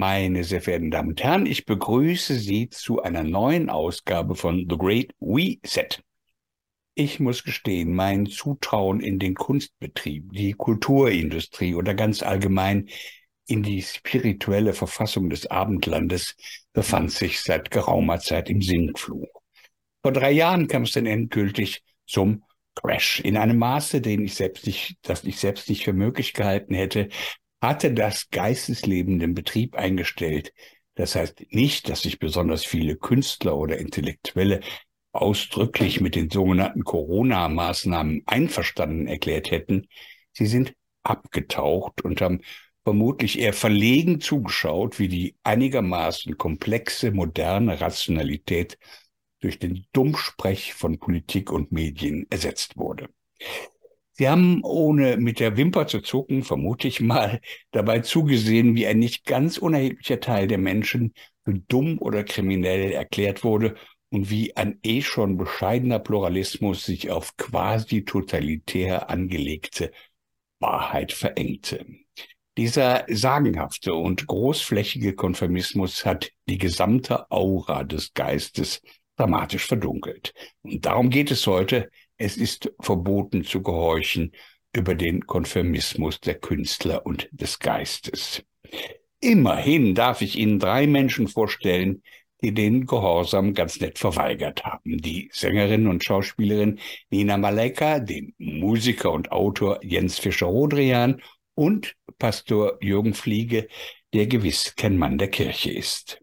Meine sehr verehrten Damen und Herren, ich begrüße Sie zu einer neuen Ausgabe von The Great Reset. Ich muss gestehen, mein Zutrauen in den Kunstbetrieb, die Kulturindustrie oder ganz allgemein in die spirituelle Verfassung des Abendlandes befand sich seit geraumer Zeit im Sinkflug. Vor drei Jahren kam es dann endgültig zum Crash. In einem Maße, den ich selbst nicht, das ich selbst nicht für möglich gehalten hätte, hatte das Geistesleben den Betrieb eingestellt. Das heißt nicht, dass sich besonders viele Künstler oder Intellektuelle ausdrücklich mit den sogenannten Corona-Maßnahmen einverstanden erklärt hätten. Sie sind abgetaucht und haben vermutlich eher verlegen zugeschaut, wie die einigermaßen komplexe, moderne Rationalität durch den Dummsprech von Politik und Medien ersetzt wurde. Sie haben, ohne mit der Wimper zu zucken, vermute ich mal, dabei zugesehen, wie ein nicht ganz unerheblicher Teil der Menschen für dumm oder kriminell erklärt wurde und wie ein eh schon bescheidener Pluralismus sich auf quasi totalitär angelegte Wahrheit verengte. Dieser sagenhafte und großflächige Konformismus hat die gesamte Aura des Geistes dramatisch verdunkelt. Und darum geht es heute es ist verboten zu gehorchen über den Konfirmismus der Künstler und des Geistes. Immerhin darf ich Ihnen drei Menschen vorstellen, die den Gehorsam ganz nett verweigert haben. Die Sängerin und Schauspielerin Nina Maleka, den Musiker und Autor Jens Fischer-Rodrian und Pastor Jürgen Fliege, der gewiss kein Mann der Kirche ist.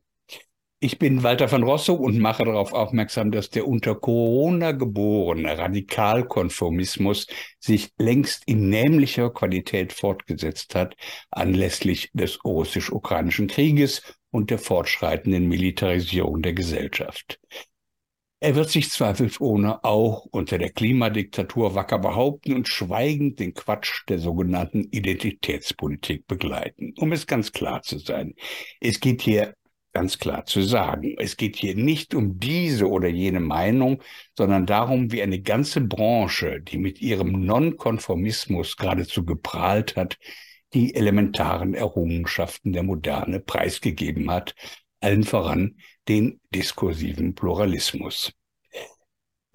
Ich bin Walter van Rossum und mache darauf aufmerksam, dass der unter Corona geborene Radikalkonformismus sich längst in nämlicher Qualität fortgesetzt hat, anlässlich des russisch-ukrainischen Krieges und der fortschreitenden Militarisierung der Gesellschaft. Er wird sich zweifelsohne auch unter der Klimadiktatur wacker behaupten und schweigend den Quatsch der sogenannten Identitätspolitik begleiten. Um es ganz klar zu sein, es geht hier ganz klar zu sagen. Es geht hier nicht um diese oder jene Meinung, sondern darum, wie eine ganze Branche, die mit ihrem Nonkonformismus geradezu geprahlt hat, die elementaren Errungenschaften der Moderne preisgegeben hat, allen voran den diskursiven Pluralismus.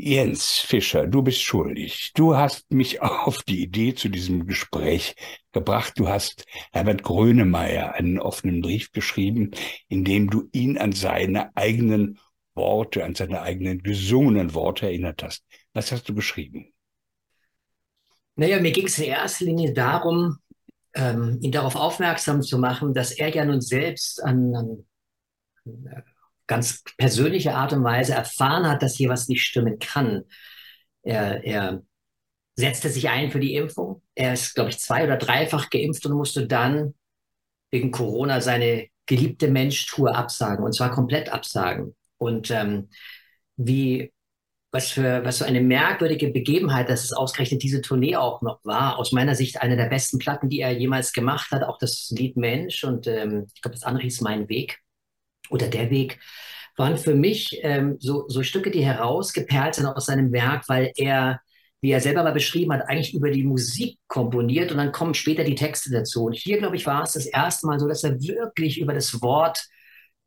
Jens Fischer, du bist schuldig. Du hast mich auf die Idee zu diesem Gespräch gebracht. Du hast Herbert Grönemeyer einen offenen Brief geschrieben, in dem du ihn an seine eigenen Worte, an seine eigenen gesungenen Worte erinnert hast. Was hast du geschrieben? Naja, mir ging es in erster Linie darum, ähm, ihn darauf aufmerksam zu machen, dass er ja nun selbst an, an ganz persönliche Art und Weise erfahren hat, dass hier was nicht stimmen kann. Er, er setzte sich ein für die Impfung. Er ist, glaube ich, zwei- oder dreifach geimpft und musste dann wegen Corona seine geliebte Mensch-Tour absagen und zwar komplett absagen. Und ähm, wie, was für, was für eine merkwürdige Begebenheit, dass es ausgerechnet diese Tournee auch noch war. Aus meiner Sicht eine der besten Platten, die er jemals gemacht hat. Auch das Lied Mensch und ähm, ich glaube, das andere hieß Mein Weg oder Der Weg waren für mich ähm, so, so Stücke, die herausgeperlt sind aus seinem Werk, weil er, wie er selber mal beschrieben hat, eigentlich über die Musik komponiert und dann kommen später die Texte dazu. Und hier, glaube ich, war es das erste Mal so, dass er wirklich über das Wort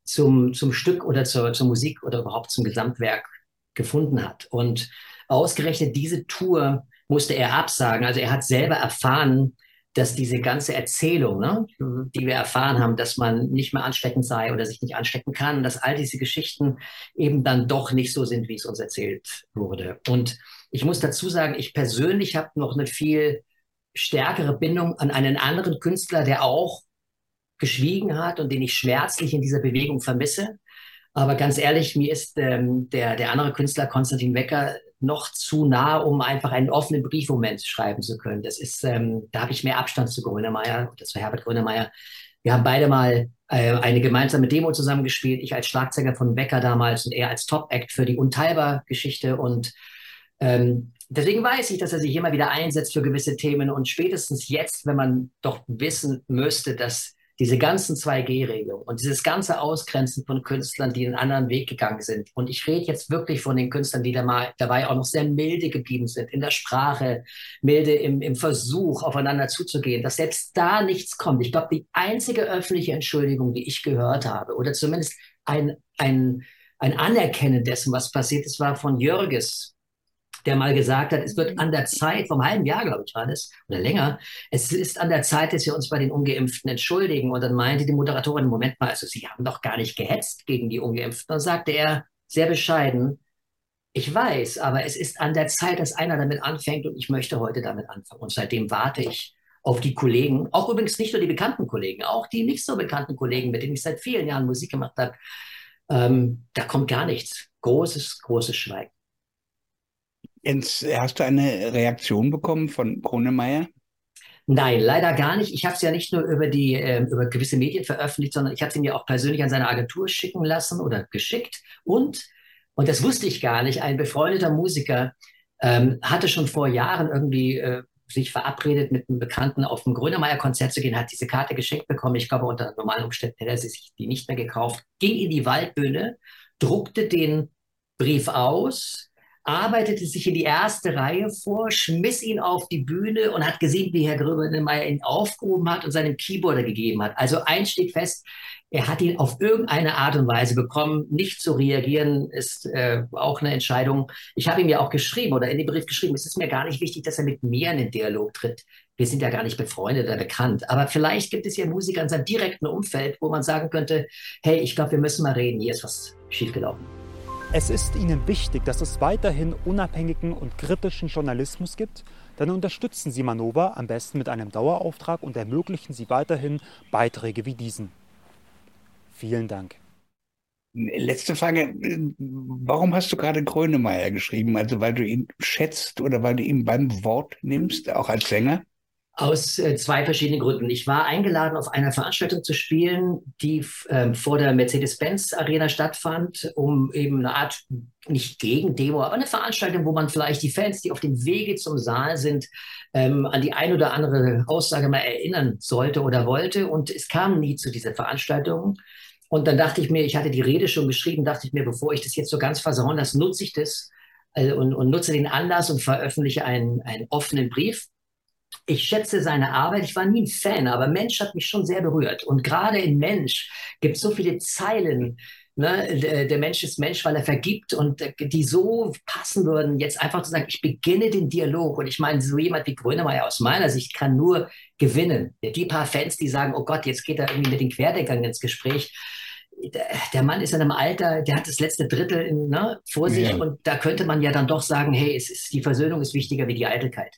zum, zum Stück oder zur, zur Musik oder überhaupt zum Gesamtwerk gefunden hat. Und ausgerechnet diese Tour musste er absagen. Also er hat selber erfahren, dass diese ganze Erzählung, ne, die wir erfahren haben, dass man nicht mehr ansteckend sei oder sich nicht anstecken kann, dass all diese Geschichten eben dann doch nicht so sind, wie es uns erzählt wurde. Und ich muss dazu sagen, ich persönlich habe noch eine viel stärkere Bindung an einen anderen Künstler, der auch geschwiegen hat und den ich schmerzlich in dieser Bewegung vermisse. Aber ganz ehrlich, mir ist ähm, der, der andere Künstler, Konstantin Wecker, noch zu nah, um einfach einen offenen Briefmoment schreiben zu können. Das ist, ähm, da habe ich mehr Abstand zu Grönemeyer oder zu Herbert Grönemeyer. Wir haben beide mal äh, eine gemeinsame Demo zusammengespielt. Ich als Schlagzeuger von Wecker damals und er als Top-Act für die Unteilbar-Geschichte. Und ähm, deswegen weiß ich, dass er sich immer wieder einsetzt für gewisse Themen. Und spätestens jetzt, wenn man doch wissen müsste, dass diese ganzen 2G-Regelungen und dieses ganze Ausgrenzen von Künstlern, die einen anderen Weg gegangen sind. Und ich rede jetzt wirklich von den Künstlern, die dabei auch noch sehr milde geblieben sind in der Sprache, milde im, im Versuch, aufeinander zuzugehen, dass selbst da nichts kommt. Ich glaube, die einzige öffentliche Entschuldigung, die ich gehört habe, oder zumindest ein, ein, ein Anerkennen dessen, was passiert ist, war von Jörges, der mal gesagt hat, es wird an der Zeit, vom halben Jahr, glaube ich, war das, oder länger, es ist an der Zeit, dass wir uns bei den Ungeimpften entschuldigen. Und dann meinte die Moderatorin, Moment mal, also Sie haben doch gar nicht gehetzt gegen die Ungeimpften. Dann sagte er sehr bescheiden, ich weiß, aber es ist an der Zeit, dass einer damit anfängt und ich möchte heute damit anfangen. Und seitdem warte ich auf die Kollegen, auch übrigens nicht nur die bekannten Kollegen, auch die nicht so bekannten Kollegen, mit denen ich seit vielen Jahren Musik gemacht habe. Ähm, da kommt gar nichts. Großes, großes Schweigen. Jens, hast du eine Reaktion bekommen von Kronemeyer? Nein, leider gar nicht. Ich habe es ja nicht nur über die äh, über gewisse Medien veröffentlicht, sondern ich habe es ihm ja auch persönlich an seine Agentur schicken lassen oder geschickt. Und und das wusste ich gar nicht. Ein befreundeter Musiker ähm, hatte schon vor Jahren irgendwie äh, sich verabredet, mit einem Bekannten auf ein Grönemeyer-Konzert zu gehen, hat diese Karte geschenkt bekommen. Ich glaube, unter normalen Umständen hätte er sich die nicht mehr gekauft. Ging in die Waldbühne, druckte den Brief aus, arbeitete sich in die erste Reihe vor, schmiss ihn auf die Bühne und hat gesehen, wie Herr Grönemeyer ihn aufgehoben hat und seinem Keyboarder gegeben hat. Also eins steht fest, er hat ihn auf irgendeine Art und Weise bekommen. Nicht zu reagieren ist äh, auch eine Entscheidung. Ich habe ihm ja auch geschrieben oder in dem Brief geschrieben, es ist mir gar nicht wichtig, dass er mit mir in den Dialog tritt. Wir sind ja gar nicht befreundet oder bekannt. Aber vielleicht gibt es ja Musiker in seinem direkten Umfeld, wo man sagen könnte, hey, ich glaube, wir müssen mal reden, hier ist was schiefgelaufen. Es ist Ihnen wichtig, dass es weiterhin unabhängigen und kritischen Journalismus gibt. Dann unterstützen Sie Manova am besten mit einem Dauerauftrag und ermöglichen Sie weiterhin Beiträge wie diesen. Vielen Dank. Letzte Frage. Warum hast du gerade Grönemeyer geschrieben? Also weil du ihn schätzt oder weil du ihn beim Wort nimmst, auch als Sänger? Aus äh, zwei verschiedenen Gründen. Ich war eingeladen, auf einer Veranstaltung zu spielen, die äh, vor der Mercedes-Benz Arena stattfand, um eben eine Art, nicht gegen Demo, aber eine Veranstaltung, wo man vielleicht die Fans, die auf dem Wege zum Saal sind, ähm, an die ein oder andere Aussage mal erinnern sollte oder wollte. Und es kam nie zu dieser Veranstaltung. Und dann dachte ich mir, ich hatte die Rede schon geschrieben, dachte ich mir, bevor ich das jetzt so ganz versauen lasse, nutze ich das äh, und, und, nutze den Anlass und veröffentliche einen, einen offenen Brief ich schätze seine Arbeit. Ich war nie ein Fan, aber Mensch hat mich schon sehr berührt. Und gerade in Mensch gibt es so viele Zeilen. Ne? Der Mensch ist Mensch, weil er vergibt und die so passen würden, jetzt einfach zu sagen, ich beginne den Dialog. Und ich meine, so jemand wie Grönemeyer aus meiner Sicht kann nur gewinnen. Die paar Fans, die sagen, oh Gott, jetzt geht er irgendwie mit den Querdeckern ins Gespräch der Mann ist in einem Alter, der hat das letzte Drittel in, ne, vor sich ja. und da könnte man ja dann doch sagen, hey, ist, die Versöhnung ist wichtiger wie die Eitelkeit.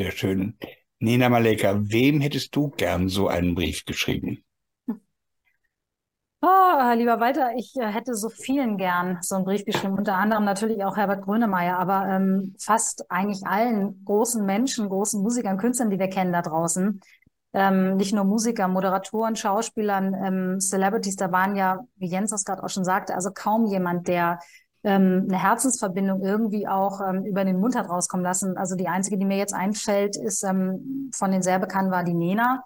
Sehr schön. Nina Maleka, wem hättest du gern so einen Brief geschrieben? Oh, lieber Walter, ich äh, hätte so vielen gern so einen Brief geschrieben, unter anderem natürlich auch Herbert Grönemeyer, aber ähm, fast eigentlich allen großen Menschen, großen Musikern, Künstlern, die wir kennen da draußen. Ähm, nicht nur Musiker, Moderatoren, Schauspielern, ähm, Celebrities, da waren ja, wie Jens das gerade auch schon sagte, also kaum jemand, der ähm, eine Herzensverbindung irgendwie auch ähm, über den Mund hat rauskommen lassen. Also die einzige, die mir jetzt einfällt, ist ähm, von den sehr bekannten war die Nena,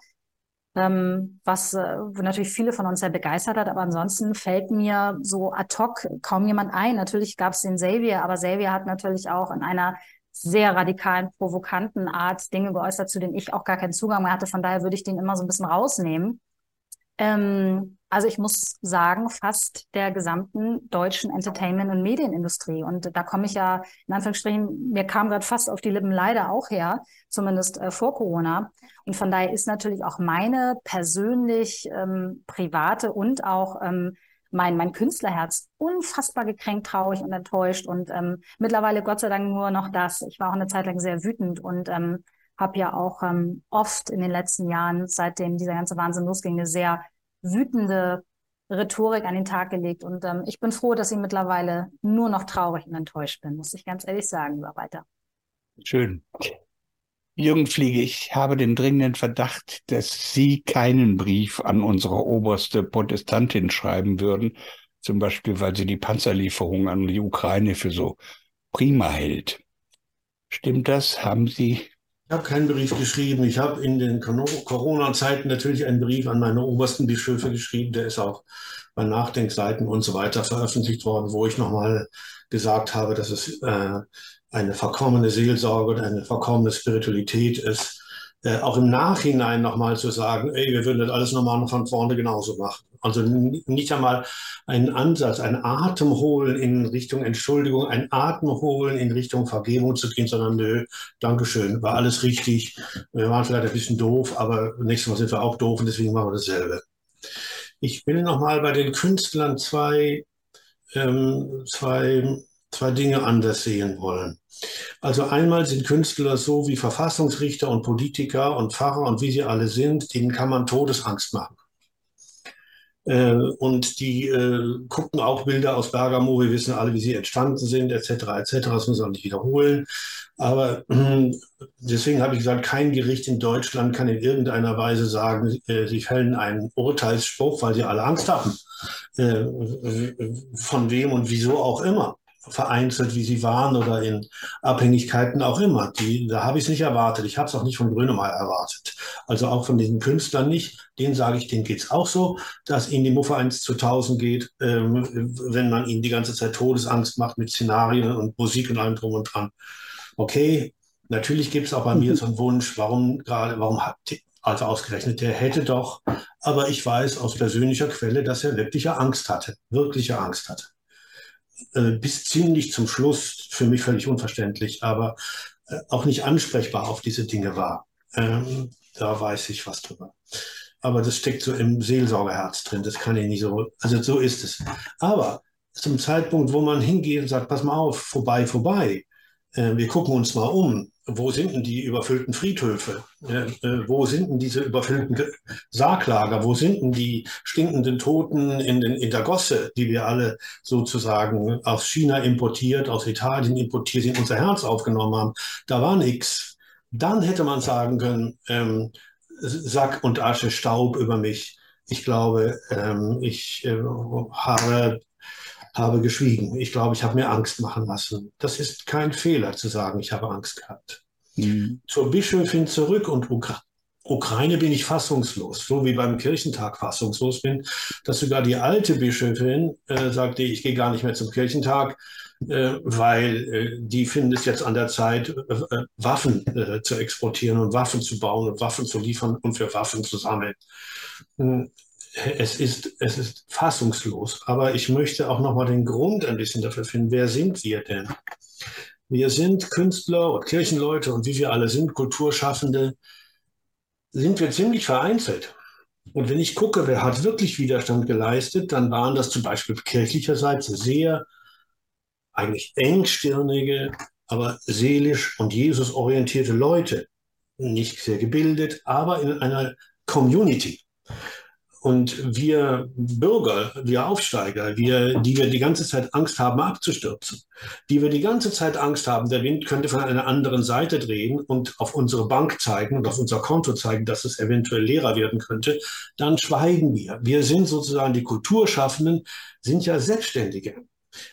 ähm, was äh, natürlich viele von uns sehr begeistert hat. Aber ansonsten fällt mir so ad hoc kaum jemand ein. Natürlich gab es den Xavier, aber Xavier hat natürlich auch in einer sehr radikalen, provokanten Art Dinge geäußert, zu denen ich auch gar keinen Zugang mehr hatte. Von daher würde ich den immer so ein bisschen rausnehmen. Ähm, also ich muss sagen, fast der gesamten deutschen Entertainment- und Medienindustrie. Und da komme ich ja, in Anführungsstrichen, mir kam gerade fast auf die Lippen leider auch her, zumindest äh, vor Corona. Und von daher ist natürlich auch meine persönlich ähm, private und auch ähm, mein, mein Künstlerherz unfassbar gekränkt, traurig und enttäuscht. Und ähm, mittlerweile Gott sei Dank nur noch das. Ich war auch eine Zeit lang sehr wütend und ähm, habe ja auch ähm, oft in den letzten Jahren, seitdem dieser ganze Wahnsinn losging, sehr wütende Rhetorik an den Tag gelegt. Und ähm, ich bin froh, dass ich mittlerweile nur noch traurig und enttäuscht bin, muss ich ganz ehrlich sagen, über weiter. Schön. Jürgen Fliege, ich habe den dringenden Verdacht, dass Sie keinen Brief an unsere oberste Protestantin schreiben würden, zum Beispiel, weil sie die Panzerlieferung an die Ukraine für so prima hält. Stimmt das? Haben Sie Ich habe keinen Brief geschrieben. Ich habe in den Corona-Zeiten natürlich einen Brief an meine obersten Bischöfe geschrieben. Der ist auch bei Nachdenkseiten und so weiter veröffentlicht worden, wo ich nochmal gesagt habe, dass es äh, eine verkommene Seelsorge und eine verkommene Spiritualität ist. Äh, auch im Nachhinein nochmal zu sagen, ey, wir würden das alles nochmal von vorne genauso machen. Also nicht einmal einen Ansatz, ein Atem holen in Richtung Entschuldigung, ein Atem holen in Richtung Vergebung zu gehen, sondern nö, Dankeschön, war alles richtig. Wir waren vielleicht ein bisschen doof, aber nächstes Mal sind wir auch doof und deswegen machen wir dasselbe. Ich will nochmal bei den Künstlern zwei, ähm, zwei, zwei Dinge anders sehen wollen. Also einmal sind Künstler so wie Verfassungsrichter und Politiker und Pfarrer und wie sie alle sind, denen kann man Todesangst machen. Äh, und die äh, gucken auch Bilder aus Bergamo. Wir wissen alle, wie sie entstanden sind, etc., etc. Das muss man nicht wiederholen. Aber äh, deswegen habe ich gesagt, kein Gericht in Deutschland kann in irgendeiner Weise sagen, äh, sie fällen einen Urteilsspruch, weil sie alle Angst haben. Äh, von wem und wieso auch immer vereinzelt, wie sie waren oder in Abhängigkeiten auch immer. Die, da habe ich es nicht erwartet. Ich habe es auch nicht von Grönemeyer erwartet. Also auch von diesen Künstlern nicht. Denen sage ich, denen geht es auch so, dass ihnen die Muffe 1 zu 1000 geht, ähm, wenn man ihnen die ganze Zeit Todesangst macht mit Szenarien und Musik und allem drum und dran. Okay, natürlich gibt es auch bei mir so einen Wunsch, warum gerade, warum hat, also ausgerechnet, der hätte doch, aber ich weiß aus persönlicher Quelle, dass er wirkliche Angst hatte, wirkliche Angst hatte. Äh, bis ziemlich zum Schluss, für mich völlig unverständlich, aber äh, auch nicht ansprechbar auf diese Dinge war. Ähm, da weiß ich was drüber. Aber das steckt so im Seelsorgerherz drin. Das kann ich nicht so. Also so ist es. Aber zum Zeitpunkt, wo man hingeht und sagt, pass mal auf, vorbei, vorbei, äh, wir gucken uns mal um. Wo sind denn die überfüllten Friedhöfe? Äh, äh, wo sind denn diese überfüllten Sarglager? Wo sind denn die stinkenden Toten in, den, in der Gosse, die wir alle sozusagen aus China importiert, aus Italien importiert, in unser Herz aufgenommen haben? Da war nichts. Dann hätte man sagen können, ähm, Sack und Asche, Staub über mich. Ich glaube, ähm, ich äh, habe habe geschwiegen. Ich glaube, ich habe mir Angst machen lassen. Das ist kein Fehler zu sagen, ich habe Angst gehabt. Mhm. Zur Bischöfin zurück und Ukra Ukraine bin ich fassungslos, so wie beim Kirchentag fassungslos bin, dass sogar die alte Bischöfin äh, sagte, ich gehe gar nicht mehr zum Kirchentag, äh, weil äh, die finden es jetzt an der Zeit, äh, äh, Waffen äh, zu exportieren und Waffen zu bauen und Waffen zu liefern und für Waffen zu sammeln. Es ist, es ist fassungslos. Aber ich möchte auch nochmal den Grund ein bisschen dafür finden. Wer sind wir denn? Wir sind Künstler und Kirchenleute und wie wir alle sind, Kulturschaffende, sind wir ziemlich vereinzelt. Und wenn ich gucke, wer hat wirklich Widerstand geleistet, dann waren das zum Beispiel kirchlicherseits sehr eigentlich engstirnige, aber seelisch und Jesus orientierte Leute. Nicht sehr gebildet, aber in einer Community. Und wir Bürger, wir Aufsteiger, wir, die wir die ganze Zeit Angst haben, abzustürzen, die wir die ganze Zeit Angst haben, der Wind könnte von einer anderen Seite drehen und auf unsere Bank zeigen und auf unser Konto zeigen, dass es eventuell leerer werden könnte, dann schweigen wir. Wir sind sozusagen die Kulturschaffenden, sind ja Selbstständige.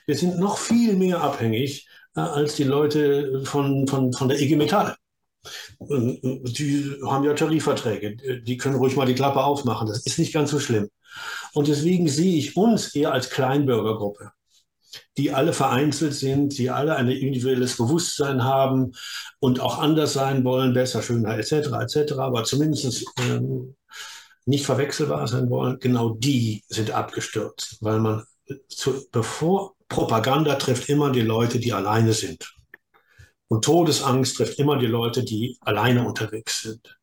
Wir sind noch viel mehr abhängig äh, als die Leute von, von, von der IG Metall. Die haben ja Tarifverträge, die können ruhig mal die Klappe aufmachen. Das ist nicht ganz so schlimm. Und deswegen sehe ich uns eher als Kleinbürgergruppe, die alle vereinzelt sind, die alle ein individuelles Bewusstsein haben und auch anders sein wollen, besser, schöner etc. etc. Aber zumindest ähm, nicht verwechselbar sein wollen. Genau die sind abgestürzt, weil man zu, bevor Propaganda trifft immer die Leute, die alleine sind. Und Todesangst trifft immer die Leute, die alleine unterwegs sind.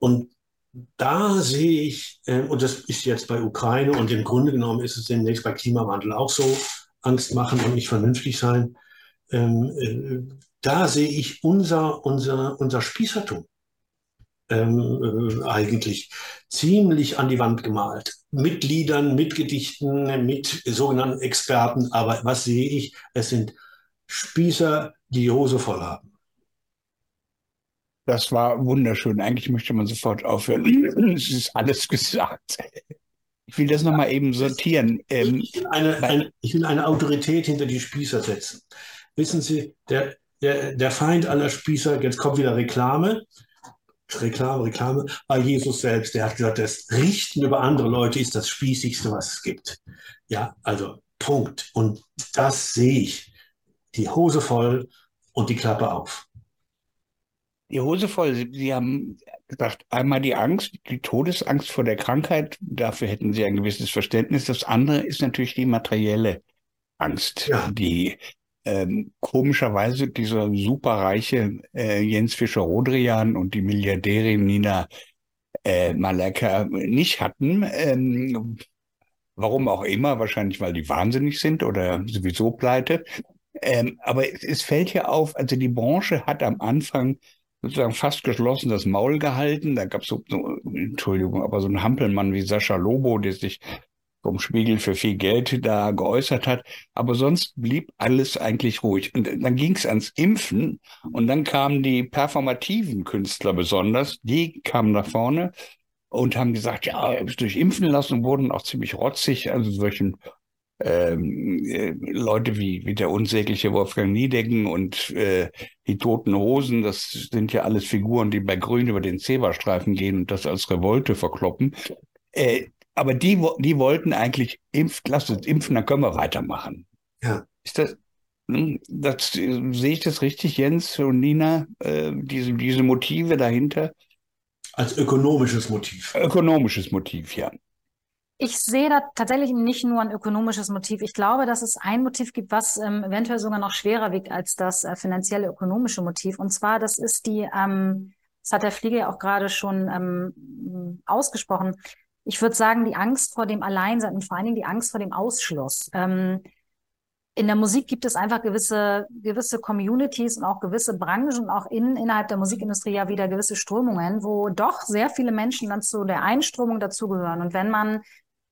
Und da sehe ich, äh, und das ist jetzt bei Ukraine und im Grunde genommen ist es demnächst bei Klimawandel auch so, Angst machen und nicht vernünftig sein. Ähm, äh, da sehe ich unser, unser, unser Spießertum ähm, äh, eigentlich ziemlich an die Wand gemalt. Mit Liedern, mit Gedichten, mit sogenannten Experten. Aber was sehe ich? Es sind Spießer, die Hose voll haben. Das war wunderschön. Eigentlich möchte man sofort aufhören. Es ist alles gesagt. Ich will das nochmal eben sortieren. Ähm, ich, will eine, eine, ich will eine Autorität hinter die Spießer setzen. Wissen Sie, der, der, der Feind aller Spießer, jetzt kommt wieder Reklame, Reklame, Reklame, war Jesus selbst. Der hat gesagt, das Richten über andere Leute ist das Spießigste, was es gibt. Ja, also Punkt. Und das sehe ich. Die Hose voll und die Klappe auf. Die Hose voll. Sie, Sie haben gesagt, einmal die Angst, die Todesangst vor der Krankheit. Dafür hätten Sie ein gewisses Verständnis. Das andere ist natürlich die materielle Angst, Ja. die ähm, komischerweise dieser superreiche äh, Jens Fischer-Rodrian und die Milliardärin Nina äh, Maleka nicht hatten. Ähm, warum auch immer, wahrscheinlich weil die wahnsinnig sind oder sowieso pleite. Ähm, aber es, es fällt ja auf, also die Branche hat am Anfang sozusagen fast geschlossen das Maul gehalten. Da gab es so, so, Entschuldigung, aber so ein Hampelmann wie Sascha Lobo, der sich vom Spiegel für viel Geld da geäußert hat. Aber sonst blieb alles eigentlich ruhig. Und dann ging es ans Impfen und dann kamen die performativen Künstler besonders, die kamen nach vorne und haben gesagt, ja, durch impfen lassen wurden auch ziemlich rotzig, also solchen ähm, äh, Leute wie, wie der unsägliche Wolfgang Niedecken und äh, die Toten Hosen, das sind ja alles Figuren, die bei Grün über den Zebrastreifen gehen und das als Revolte verkloppen. Äh, aber die, die wollten eigentlich impft, lasst uns impfen, dann können wir weitermachen. Ja. Ist das, hm, das sehe ich das richtig, Jens und Nina, äh, diese, diese Motive dahinter? Als ökonomisches Motiv. Ökonomisches Motiv, ja. Ich sehe da tatsächlich nicht nur ein ökonomisches Motiv. Ich glaube, dass es ein Motiv gibt, was ähm, eventuell sogar noch schwerer wiegt als das äh, finanzielle ökonomische Motiv. Und zwar, das ist die, ähm, das hat der Flieger ja auch gerade schon ähm, ausgesprochen. Ich würde sagen, die Angst vor dem Alleinsein und vor allen Dingen die Angst vor dem Ausschluss. Ähm, in der Musik gibt es einfach gewisse, gewisse Communities und auch gewisse Branchen und auch in, innerhalb der Musikindustrie ja wieder gewisse Strömungen, wo doch sehr viele Menschen dann zu der Einströmung dazugehören. Und wenn man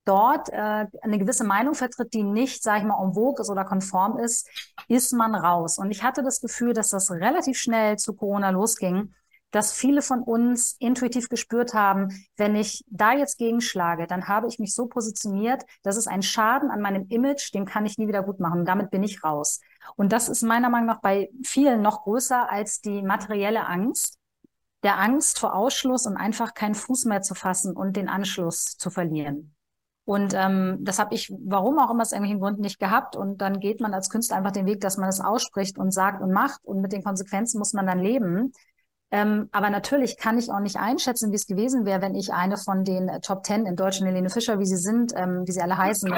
dort äh, eine gewisse Meinung vertritt, die nicht, sage ich mal, en vogue ist oder konform ist, ist man raus. Und ich hatte das Gefühl, dass das relativ schnell zu Corona losging, dass viele von uns intuitiv gespürt haben, wenn ich da jetzt gegenschlage, dann habe ich mich so positioniert, das ist ein Schaden an meinem Image, den kann ich nie wieder gut machen. Damit bin ich raus. Und das ist meiner Meinung nach bei vielen noch größer als die materielle Angst, der Angst vor Ausschluss und einfach keinen Fuß mehr zu fassen und den Anschluss zu verlieren. Und ähm, das habe ich, warum auch immer aus irgendwelchen Gründen nicht gehabt. Und dann geht man als Künstler einfach den Weg, dass man es ausspricht und sagt und macht. Und mit den Konsequenzen muss man dann leben. Ähm, aber natürlich kann ich auch nicht einschätzen, wie es gewesen wäre, wenn ich eine von den äh, Top Ten in Deutschland, Helene Fischer, wie sie sind, ähm, wie sie alle heißen,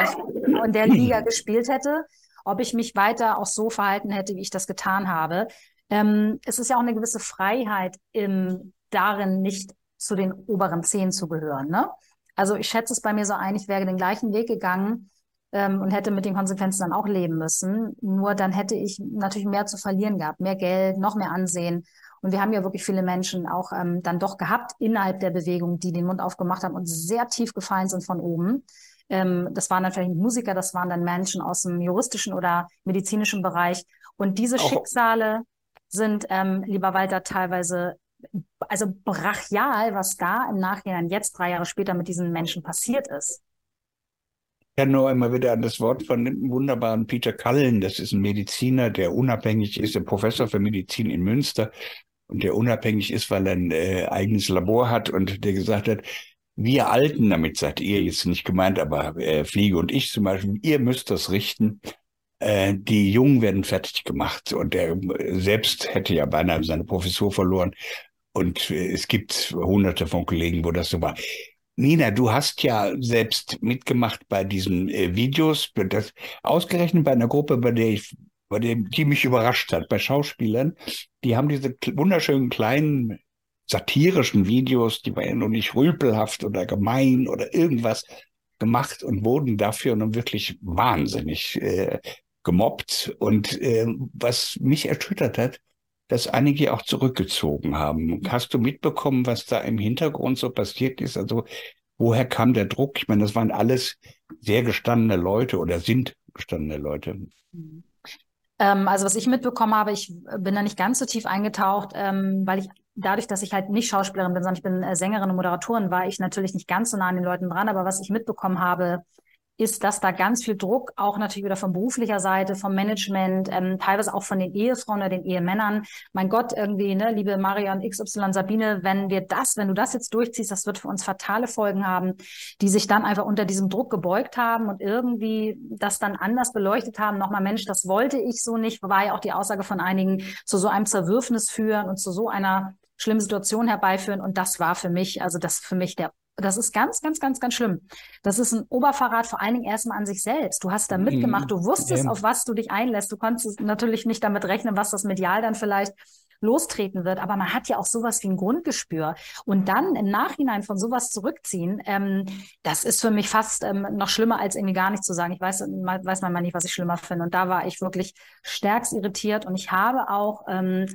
in der Liga gespielt hätte, ob ich mich weiter auch so verhalten hätte, wie ich das getan habe. Ähm, es ist ja auch eine gewisse Freiheit im, darin, nicht zu den oberen zehn zu gehören. Ne? Also ich schätze es bei mir so ein, ich wäre den gleichen Weg gegangen ähm, und hätte mit den Konsequenzen dann auch leben müssen. Nur dann hätte ich natürlich mehr zu verlieren gehabt, mehr Geld, noch mehr Ansehen. Und wir haben ja wirklich viele Menschen auch ähm, dann doch gehabt innerhalb der Bewegung, die den Mund aufgemacht haben und sehr tief gefallen sind von oben. Ähm, das waren dann vielleicht nicht Musiker, das waren dann Menschen aus dem juristischen oder medizinischen Bereich. Und diese Auch- Schicksale sind, ähm, lieber Walter, teilweise also brachial, was da im Nachhinein jetzt drei Jahre später mit diesen Menschen passiert ist. Ich kann nur immer wieder an das Wort von dem wunderbaren Peter Cullen, das ist ein Mediziner, der unabhängig ist, ein Professor für Medizin in Münster und der unabhängig ist, weil er ein äh, eigenes Labor hat und der gesagt hat, wir Alten, damit seid ihr jetzt nicht gemeint, aber äh, Fliege und ich zum Beispiel, ihr müsst das richten. Äh, die Jungen werden fertig gemacht und er äh, selbst hätte ja beinahe seine Professur verloren. Und es gibt hunderte von Kollegen, wo das so war. Nina, du hast ja selbst mitgemacht bei diesen äh, Videos, das, ausgerechnet bei einer Gruppe, bei der ich, bei der, die mich überrascht hat, bei Schauspielern, die haben diese wunderschönen kleinen satirischen Videos, die waren ja noch nicht rüpelhaft oder gemein oder irgendwas gemacht und wurden dafür nun wirklich wahnsinnig äh, gemobbt. Und äh, was mich erschüttert hat, dass einige auch zurückgezogen haben. Hast du mitbekommen, was da im Hintergrund so passiert ist? Also woher kam der Druck? Ich meine, das waren alles sehr gestandene Leute oder sind gestandene Leute. Ähm, also was ich mitbekommen habe, ich bin da nicht ganz so tief eingetaucht, ähm, weil ich dadurch, dass ich halt nicht Schauspielerin bin, sondern ich bin äh, Sängerin und Moderatorin, war ich natürlich nicht ganz so nah an den Leuten dran. Aber was ich mitbekommen habe, ist, dass da ganz viel Druck auch natürlich wieder von beruflicher Seite, vom Management, ähm, teilweise auch von den Ehefrauen oder den Ehemännern. Mein Gott, irgendwie, ne, liebe Marion XY Sabine, wenn wir das, wenn du das jetzt durchziehst, das wird für uns fatale Folgen haben, die sich dann einfach unter diesem Druck gebeugt haben und irgendwie das dann anders beleuchtet haben. Nochmal, Mensch, das wollte ich so nicht, war ja auch die Aussage von einigen, zu so einem Zerwürfnis führen und zu so einer schlimmen Situation herbeiführen. Und das war für mich, also das für mich der das ist ganz, ganz, ganz, ganz schlimm. Das ist ein Oberverrat vor allen Dingen erstmal an sich selbst. Du hast da mitgemacht, du wusstest, auf was du dich einlässt. Du konntest natürlich nicht damit rechnen, was das medial dann vielleicht lostreten wird. Aber man hat ja auch sowas wie ein Grundgespür. Und dann im Nachhinein von sowas zurückziehen, ähm, das ist für mich fast ähm, noch schlimmer, als irgendwie gar nicht zu sagen. Ich weiß, weiß man mal nicht, was ich schlimmer finde. Und da war ich wirklich stärkst irritiert. Und ich habe auch ähm,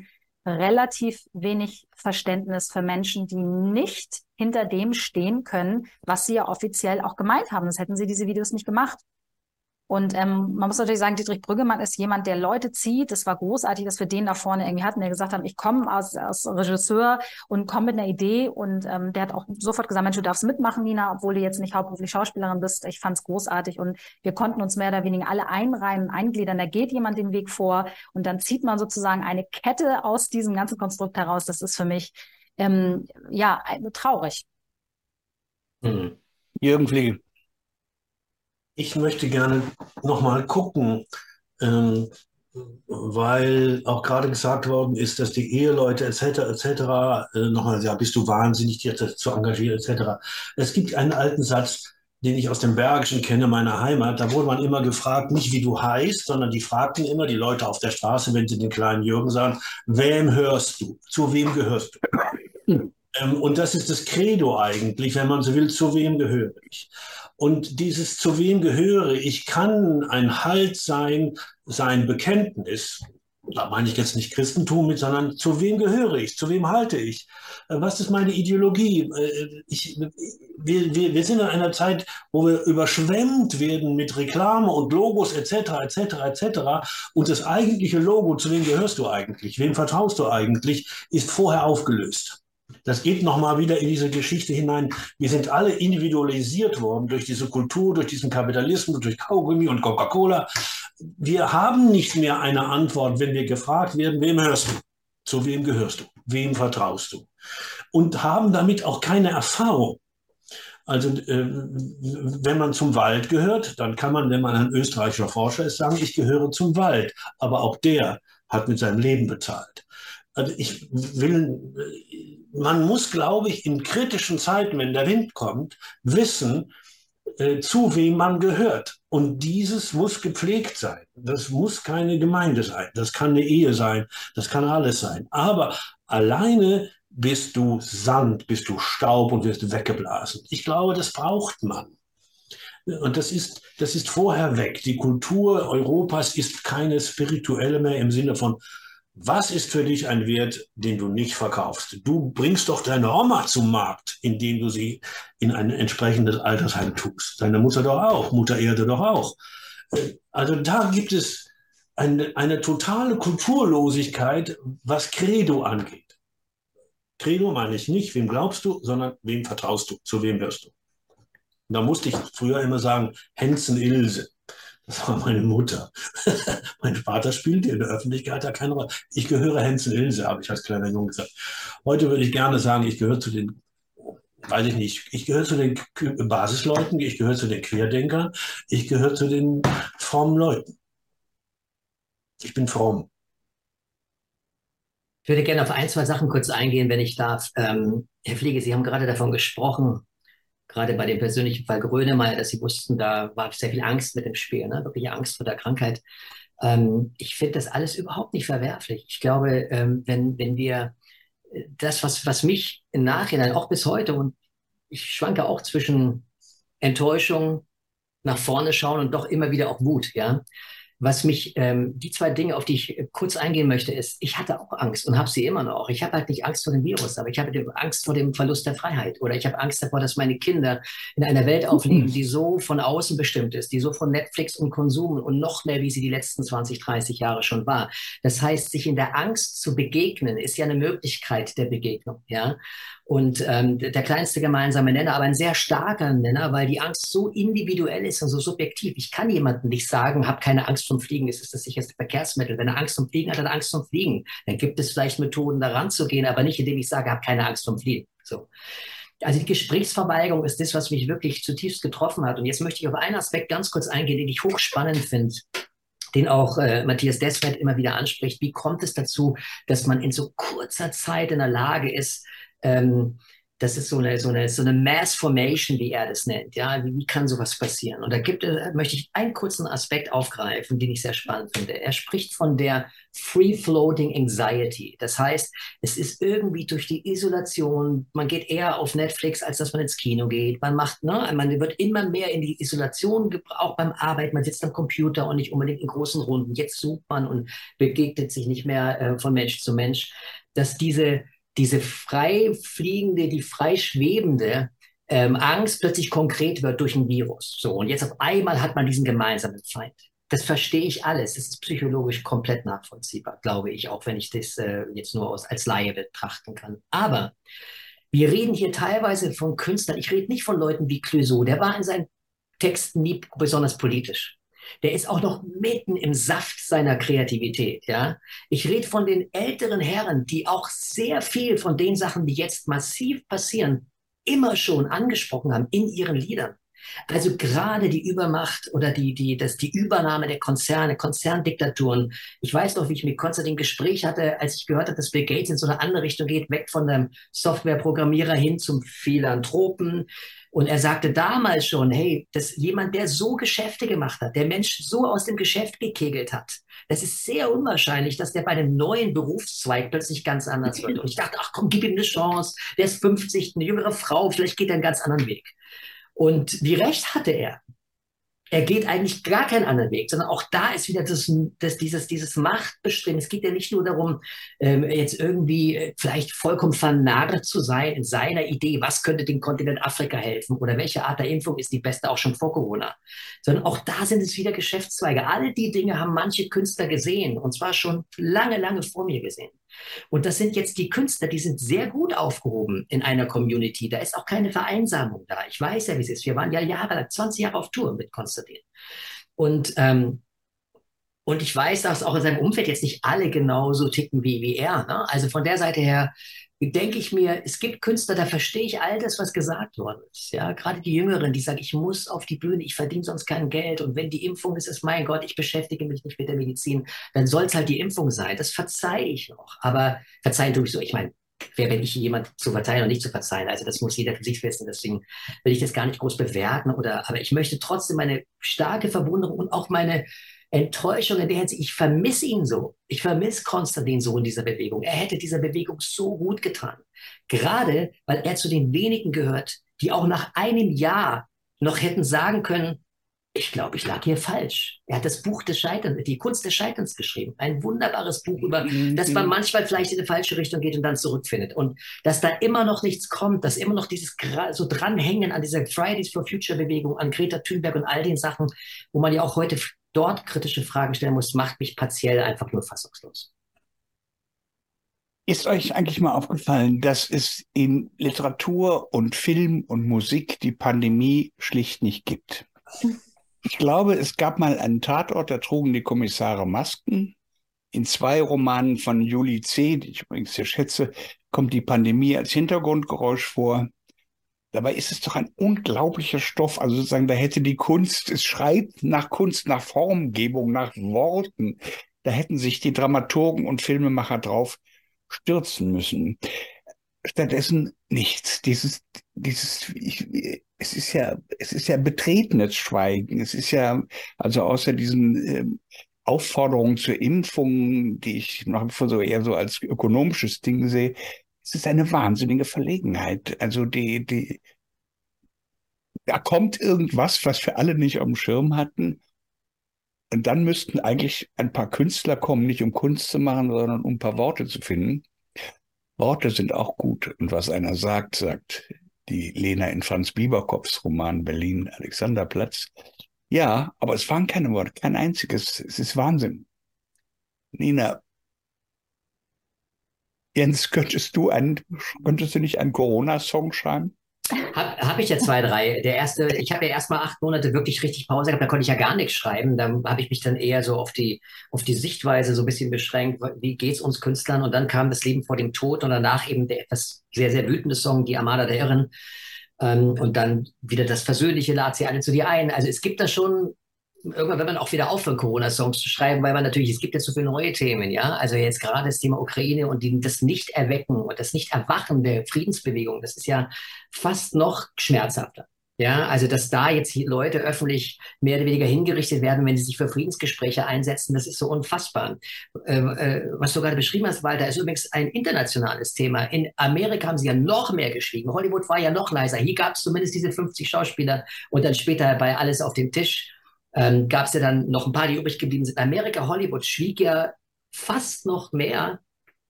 relativ wenig Verständnis für Menschen, die nicht hinter dem stehen können, was sie ja offiziell auch gemeint haben. Das hätten sie diese Videos nicht gemacht. Und ähm, man muss natürlich sagen, Dietrich Brüggemann ist jemand, der Leute zieht. Das war großartig, dass wir den da vorne irgendwie hatten, der gesagt haben, ich komme als, als Regisseur und komme mit einer Idee. Und ähm, der hat auch sofort gesagt, Mensch, du darfst mitmachen, Nina, obwohl du jetzt nicht hauptberuflich Schauspielerin bist. Ich fand es großartig. Und wir konnten uns mehr oder weniger alle einreihen, eingliedern. Da geht jemand den Weg vor und dann zieht man sozusagen eine Kette aus diesem ganzen Konstrukt heraus. Das ist für mich ähm, ja traurig. Mhm. Jürgen Fliege ich möchte gerne nochmal gucken, ähm, weil auch gerade gesagt worden ist, dass die Eheleute etc. etc. Äh, nochmal, ja, bist du wahnsinnig, dich zu engagieren etc. Es gibt einen alten Satz, den ich aus dem Bergischen kenne, meiner Heimat. Da wurde man immer gefragt, nicht wie du heißt, sondern die fragten immer die Leute auf der Straße, wenn sie den kleinen Jürgen sagen, wem hörst du? Zu wem gehörst du? Hm. Ähm, und das ist das Credo eigentlich, wenn man so will, zu wem gehöre ich? Und dieses zu wem gehöre ich kann ein Halt sein, sein Bekenntnis. Da meine ich jetzt nicht Christentum mit, sondern zu wem gehöre ich? Zu wem halte ich? Äh, was ist meine Ideologie? Äh, ich, wir, wir, wir sind in einer Zeit, wo wir überschwemmt werden mit Reklame und Logos etc. etc. etc. Und das eigentliche Logo, zu wem gehörst du eigentlich? Wem vertraust du eigentlich? Ist vorher aufgelöst. Das geht nochmal wieder in diese Geschichte hinein. Wir sind alle individualisiert worden durch diese Kultur, durch diesen Kapitalismus, durch Kaugummi und Coca-Cola. Wir haben nicht mehr eine Antwort, wenn wir gefragt werden, wem hörst du? Zu wem gehörst du? Wem vertraust du? Und haben damit auch keine Erfahrung. Also äh, wenn man zum Wald gehört, dann kann man, wenn man ein österreichischer Forscher ist, sagen, ich gehöre zum Wald. Aber auch der hat mit seinem Leben bezahlt. Also ich will, man muss, glaube ich, in kritischen Zeiten, wenn der Wind kommt, wissen, äh, zu wem man gehört. Und dieses muss gepflegt sein. Das muss keine Gemeinde sein. Das kann eine Ehe sein. Das kann alles sein. Aber alleine bist du Sand, bist du Staub und wirst weggeblasen. Ich glaube, das braucht man. Und das ist, das ist vorher weg. Die Kultur Europas ist keine spirituelle mehr im Sinne von was ist für dich ein Wert, den du nicht verkaufst? Du bringst doch deine Oma zum Markt, indem du sie in ein entsprechendes Altersheim tust. Deine Mutter doch auch, Mutter Erde doch auch. Also da gibt es eine, eine totale Kulturlosigkeit, was Credo angeht. Credo meine ich nicht, wem glaubst du, sondern wem vertraust du, zu wem hörst du. Und da musste ich früher immer sagen, Hensen Ilse. Das war meine Mutter. mein Vater spielte in der Öffentlichkeit da keine Rolle. Ich gehöre Hänsen Ilse, habe ich als kleiner Junge gesagt. Heute würde ich gerne sagen, ich gehöre zu den, weiß ich nicht, ich gehöre zu den Basisleuten, ich gehöre zu den Querdenkern, ich gehöre zu den frommen Leuten. Ich bin fromm. Ich würde gerne auf ein, zwei Sachen kurz eingehen, wenn ich darf. Ähm, Herr Fliege, Sie haben gerade davon gesprochen, gerade bei dem persönlichen Fall Grönemeyer, dass sie wussten, da war sehr viel Angst mit dem Spiel, ne? wirklich Angst vor der Krankheit. Ähm, ich finde das alles überhaupt nicht verwerflich. Ich glaube, ähm, wenn, wenn wir äh, das, was, was mich im Nachhinein, auch bis heute, und ich schwanke auch zwischen Enttäuschung, nach vorne schauen und doch immer wieder auch Wut, ja. Was mich, ähm, die zwei Dinge, auf die ich äh, kurz eingehen möchte, ist, ich hatte auch Angst und habe sie immer noch. Ich habe halt nicht Angst vor dem Virus, aber ich habe Angst vor dem Verlust der Freiheit oder ich habe Angst davor, dass meine Kinder in einer Welt aufleben, die so von außen bestimmt ist, die so von Netflix und Konsum und noch mehr, wie sie die letzten 20, 30 Jahre schon war. Das heißt, sich in der Angst zu begegnen, ist ja eine Möglichkeit der Begegnung, ja. Und ähm, der kleinste gemeinsame Nenner, aber ein sehr starker Nenner, weil die Angst so individuell ist und so subjektiv. Ich kann jemandem nicht sagen, hab keine Angst vom Fliegen, es ist das sicherste Verkehrsmittel. Wenn er Angst vom Fliegen hat, hat er Angst vom Fliegen. Dann gibt es vielleicht Methoden, daran zu gehen, aber nicht, indem ich sage, hab keine Angst vom Fliegen. So. Also die Gesprächsverweigerung ist das, was mich wirklich zutiefst getroffen hat. Und jetzt möchte ich auf einen Aspekt ganz kurz eingehen, den ich hochspannend finde den auch äh, Matthias Desfeld immer wieder anspricht. Wie kommt es dazu, dass man in so kurzer Zeit in der Lage ist, ähm, das ist so eine, so eine, so eine Mass Formation, wie er das nennt. Ja, wie, wie kann sowas passieren? Und da gibt, äh, möchte ich einen kurzen Aspekt aufgreifen, den ich sehr spannend finde. Er spricht von der Free Floating Anxiety. Das heißt, es ist irgendwie durch die Isolation, man geht eher auf Netflix, als dass man ins Kino geht. Man macht, ne, man wird immer mehr in die Isolation auch beim Arbeiten. Man sitzt am Computer und nicht unbedingt in großen Runden. Jetzt sucht man und begegnet sich nicht mehr äh, von Mensch zu Mensch. Dass diese diese frei fliegende, die frei schwebende ähm, Angst plötzlich konkret wird durch ein Virus. So, und jetzt auf einmal hat man diesen gemeinsamen Feind. Das verstehe ich alles. Das ist psychologisch komplett nachvollziehbar, glaube ich, auch wenn ich das äh, jetzt nur aus, als Laie betrachten kann. Aber wir reden hier teilweise von Künstlern. Ich rede nicht von Leuten wie Clouseau. Der war in seinen Texten nie besonders politisch der ist auch noch mitten im Saft seiner Kreativität. Ja? Ich rede von den älteren Herren, die auch sehr viel von den Sachen, die jetzt massiv passieren, immer schon angesprochen haben in ihren Liedern. Also gerade die Übermacht oder die, die, das, die Übernahme der Konzerne, Konzerndiktaturen. Ich weiß noch, wie ich mit Konstantin Gespräch hatte, als ich gehört habe, dass Bill Gates in so eine andere Richtung geht, weg von dem Softwareprogrammierer hin zum Philanthropen. Und er sagte damals schon, hey, dass jemand, der so Geschäfte gemacht hat, der Mensch so aus dem Geschäft gekegelt hat, das ist sehr unwahrscheinlich, dass der bei einem neuen Berufszweig plötzlich ganz anders wird. Und ich dachte, ach komm, gib ihm eine Chance. Der ist 50, eine jüngere Frau, vielleicht geht er einen ganz anderen Weg. Und wie recht hatte er? er geht eigentlich gar keinen anderen Weg, sondern auch da ist wieder das, das, dieses, dieses Machtbestreben. Es geht ja nicht nur darum, ähm, jetzt irgendwie äh, vielleicht vollkommen vernarrt zu sein in seiner Idee, was könnte dem Kontinent Afrika helfen oder welche Art der Impfung ist die beste auch schon vor Corona, sondern auch da sind es wieder Geschäftszweige. Alle die Dinge haben manche Künstler gesehen und zwar schon lange, lange vor mir gesehen. Und das sind jetzt die Künstler, die sind sehr gut aufgehoben in einer Community. Da ist auch keine Vereinsamung da. Ich weiß ja, wie es ist. Wir waren ja jahrelang, 20 Jahre auf Tour mit Konstantin. Und, ähm, und ich weiß, dass auch in seinem Umfeld jetzt nicht alle genauso ticken wie, wie er. Ne? Also von der Seite her denke ich mir, es gibt Künstler, da verstehe ich all das, was gesagt worden ist. Ja, gerade die Jüngeren, die sagen, ich muss auf die Bühne, ich verdiene sonst kein Geld. Und wenn die Impfung ist, ist mein Gott, ich beschäftige mich nicht mit der Medizin, dann soll es halt die Impfung sein. Das verzeihe ich noch. Aber verzeihen tue ich so. Ich meine, wer bin ich, jemand zu verzeihen und nicht zu verzeihen? Also das muss jeder für sich wissen. Deswegen will ich das gar nicht groß bewerten. Oder, aber ich möchte trotzdem meine starke Verwunderung und auch meine Enttäuschung in der Hinsicht, ich vermisse ihn so. Ich vermisse Konstantin so in dieser Bewegung. Er hätte dieser Bewegung so gut getan. Gerade weil er zu den wenigen gehört, die auch nach einem Jahr noch hätten sagen können, ich glaube, ich lag hier falsch. Er hat das Buch des Scheiterns, die Kunst des Scheiterns geschrieben. Ein wunderbares Buch über, dass man manchmal vielleicht in die falsche Richtung geht und dann zurückfindet. Und dass da immer noch nichts kommt, dass immer noch dieses so dranhängen an dieser Fridays for Future Bewegung, an Greta Thunberg und all den Sachen, wo man ja auch heute dort kritische Fragen stellen muss, macht mich partiell einfach nur fassungslos. Ist euch eigentlich mal aufgefallen, dass es in Literatur und Film und Musik die Pandemie schlicht nicht gibt? Ich glaube, es gab mal einen Tatort, da trugen die Kommissare Masken. In zwei Romanen von Julie C., die ich übrigens sehr schätze, kommt die Pandemie als Hintergrundgeräusch vor. Dabei ist es doch ein unglaublicher Stoff. Also sozusagen, da hätte die Kunst, es schreit nach Kunst, nach Formgebung, nach Worten. Da hätten sich die Dramaturgen und Filmemacher drauf stürzen müssen. Stattdessen nichts. Dieses, dieses, ich, es ist ja, es ist ja betretenes Schweigen. Es ist ja, also außer diesen äh, Aufforderungen zur Impfung, die ich noch so eher so als ökonomisches Ding sehe, es ist eine wahnsinnige Verlegenheit. Also die, die, da kommt irgendwas, was wir alle nicht auf dem Schirm hatten. Und dann müssten eigentlich ein paar Künstler kommen, nicht um Kunst zu machen, sondern um ein paar Worte zu finden. Worte sind auch gut. Und was einer sagt, sagt die Lena in Franz Bieberkopfs Roman Berlin Alexanderplatz. Ja, aber es waren keine Worte, kein einziges. Es ist Wahnsinn. Nina, Jens, könntest du, ein, könntest du nicht einen Corona-Song schreiben? Habe hab ich ja zwei, drei. Der erste, ich habe ja erst mal acht Monate wirklich richtig Pause gehabt, da konnte ich ja gar nichts schreiben. Da habe ich mich dann eher so auf die, auf die Sichtweise so ein bisschen beschränkt, wie geht es uns Künstlern? Und dann kam das Leben vor dem Tod und danach eben der etwas sehr, sehr wütende Song, Die Armada der Irren. Ähm, und dann wieder das Versöhnliche lad sie alle zu dir ein. Also es gibt da schon irgendwann wird man auch wieder aufhören, Corona-Songs zu schreiben, weil man natürlich, es gibt jetzt so viele neue Themen, ja. Also jetzt gerade das Thema Ukraine und die, das Nicht-Erwecken und das Nicht-Erwachen der Friedensbewegung, das ist ja fast noch schmerzhafter. Ja, also dass da jetzt Leute öffentlich mehr oder weniger hingerichtet werden, wenn sie sich für Friedensgespräche einsetzen, das ist so unfassbar. Äh, äh, was du gerade beschrieben hast, Walter, ist übrigens ein internationales Thema. In Amerika haben sie ja noch mehr geschrieben. Hollywood war ja noch leiser. Hier gab es zumindest diese 50 Schauspieler und dann später bei Alles auf dem Tisch ähm, gab es ja dann noch ein paar, die übrig geblieben sind. Amerika, Hollywood schwieg ja fast noch mehr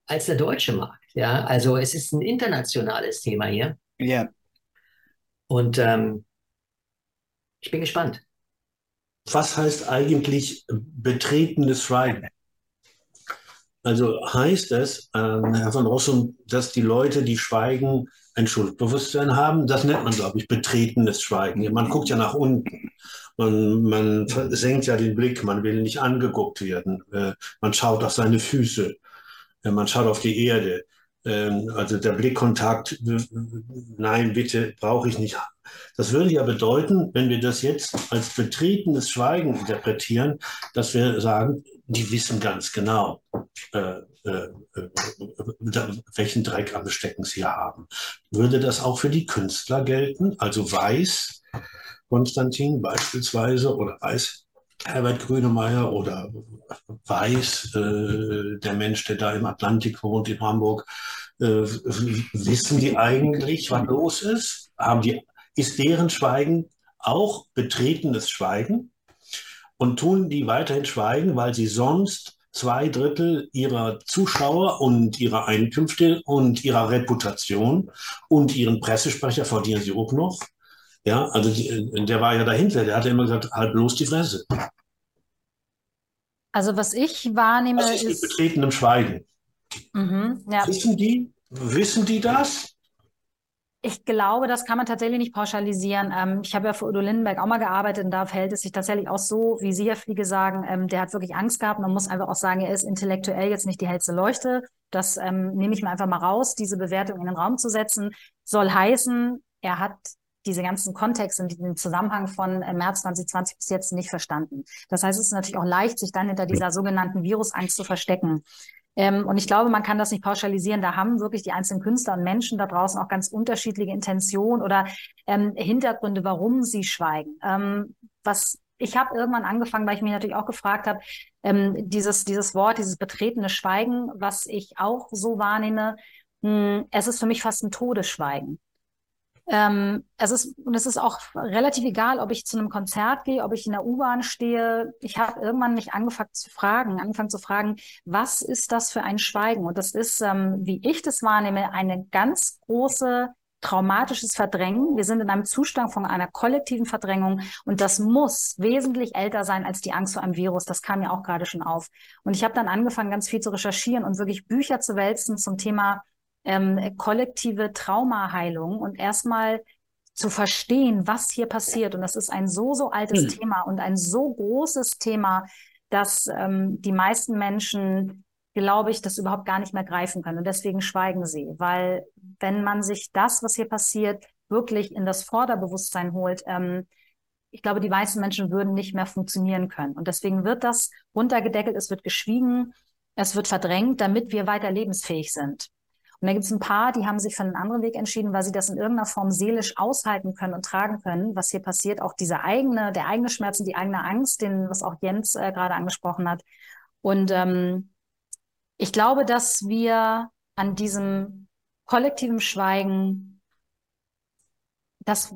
als der deutsche Markt. Ja, also es ist ein internationales Thema hier. Ja. Und ähm, ich bin gespannt. Was heißt eigentlich betretenes Schweigen? Also heißt es, ähm, Herr von Rossum, dass die Leute, die schweigen, ein Schuldbewusstsein haben? Das nennt man, glaube ich, betretenes Schweigen. Man guckt ja nach unten. Man, man senkt ja den Blick, man will nicht angeguckt werden. Äh, man schaut auf seine Füße, äh, man schaut auf die Erde. Ähm, also der Blickkontakt, nein, bitte, brauche ich nicht. Das würde ja bedeuten, wenn wir das jetzt als betretenes Schweigen interpretieren, dass wir sagen, die wissen ganz genau, äh, äh, äh, welchen Dreck am Bestecken sie haben. Würde das auch für die Künstler gelten? Also weiß, Konstantin beispielsweise oder Weiß Herbert Grönemeyer oder Weiß, äh, der Mensch, der da im Atlantik wohnt in Hamburg, äh, wissen die eigentlich, was los ist? Haben die, ist deren Schweigen auch betretenes Schweigen? Und tun die weiterhin schweigen, weil sie sonst zwei Drittel ihrer Zuschauer und ihrer Einkünfte und ihrer Reputation und ihren Pressesprecher verdienen sie auch noch ja, also die, der war ja dahinter, der hat ja immer gesagt, halt bloß die Fresse. Also was ich wahrnehme das ist, ist mit betretenem Schweigen. Mhm, ja. Wissen die, wissen die das? Ich glaube, das kann man tatsächlich nicht pauschalisieren. Ähm, ich habe ja für Udo Lindenberg auch mal gearbeitet und da verhält es sich tatsächlich auch so, wie Sie, Herr Fliege, sagen, ähm, der hat wirklich Angst gehabt. Man muss einfach auch sagen, er ist intellektuell jetzt nicht die hellste Leuchte. Das ähm, nehme ich mir einfach mal raus, diese Bewertung in den Raum zu setzen. Soll heißen, er hat diese ganzen Kontexte und den Zusammenhang von äh, März 2020 bis jetzt nicht verstanden. Das heißt, es ist natürlich auch leicht, sich dann hinter dieser sogenannten Virusangst zu verstecken. Ähm, und ich glaube, man kann das nicht pauschalisieren. Da haben wirklich die einzelnen Künstler und Menschen da draußen auch ganz unterschiedliche Intentionen oder ähm, Hintergründe, warum sie schweigen. Ähm, was ich habe irgendwann angefangen, weil ich mich natürlich auch gefragt habe, ähm, dieses, dieses Wort, dieses betretene Schweigen, was ich auch so wahrnehme, mh, hm, es ist für mich fast ein Todesschweigen. Ähm, es ist, und es ist auch relativ egal, ob ich zu einem Konzert gehe, ob ich in der U-Bahn stehe. Ich habe irgendwann mich angefangen zu fragen, angefangen zu fragen, was ist das für ein Schweigen? Und das ist, ähm, wie ich das wahrnehme, eine ganz große traumatisches Verdrängen. Wir sind in einem Zustand von einer kollektiven Verdrängung und das muss wesentlich älter sein als die Angst vor einem Virus. Das kam ja auch gerade schon auf. Und ich habe dann angefangen, ganz viel zu recherchieren und wirklich Bücher zu wälzen zum Thema ähm, kollektive Traumaheilung und erstmal zu verstehen, was hier passiert. Und das ist ein so, so altes mhm. Thema und ein so großes Thema, dass ähm, die meisten Menschen, glaube ich, das überhaupt gar nicht mehr greifen können. Und deswegen schweigen sie. Weil wenn man sich das, was hier passiert, wirklich in das Vorderbewusstsein holt, ähm, ich glaube, die meisten Menschen würden nicht mehr funktionieren können. Und deswegen wird das runtergedeckelt, es wird geschwiegen, es wird verdrängt, damit wir weiter lebensfähig sind. Und da gibt es ein paar, die haben sich für einen anderen Weg entschieden, weil sie das in irgendeiner Form seelisch aushalten können und tragen können, was hier passiert. Auch diese eigene, der eigene Schmerz und die eigene Angst, den, was auch Jens äh, gerade angesprochen hat. Und ähm, ich glaube, dass wir an diesem kollektiven Schweigen, dass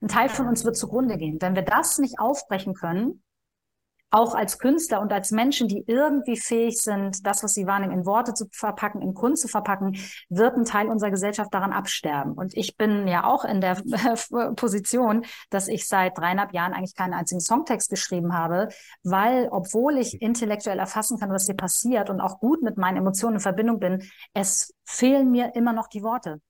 ein Teil von uns wird zugrunde gehen. Wenn wir das nicht aufbrechen können, auch als Künstler und als Menschen, die irgendwie fähig sind, das, was sie wahrnehmen, in Worte zu verpacken, in Kunst zu verpacken, wird ein Teil unserer Gesellschaft daran absterben. Und ich bin ja auch in der Position, dass ich seit dreieinhalb Jahren eigentlich keinen einzigen Songtext geschrieben habe, weil, obwohl ich intellektuell erfassen kann, was hier passiert und auch gut mit meinen Emotionen in Verbindung bin, es fehlen mir immer noch die Worte.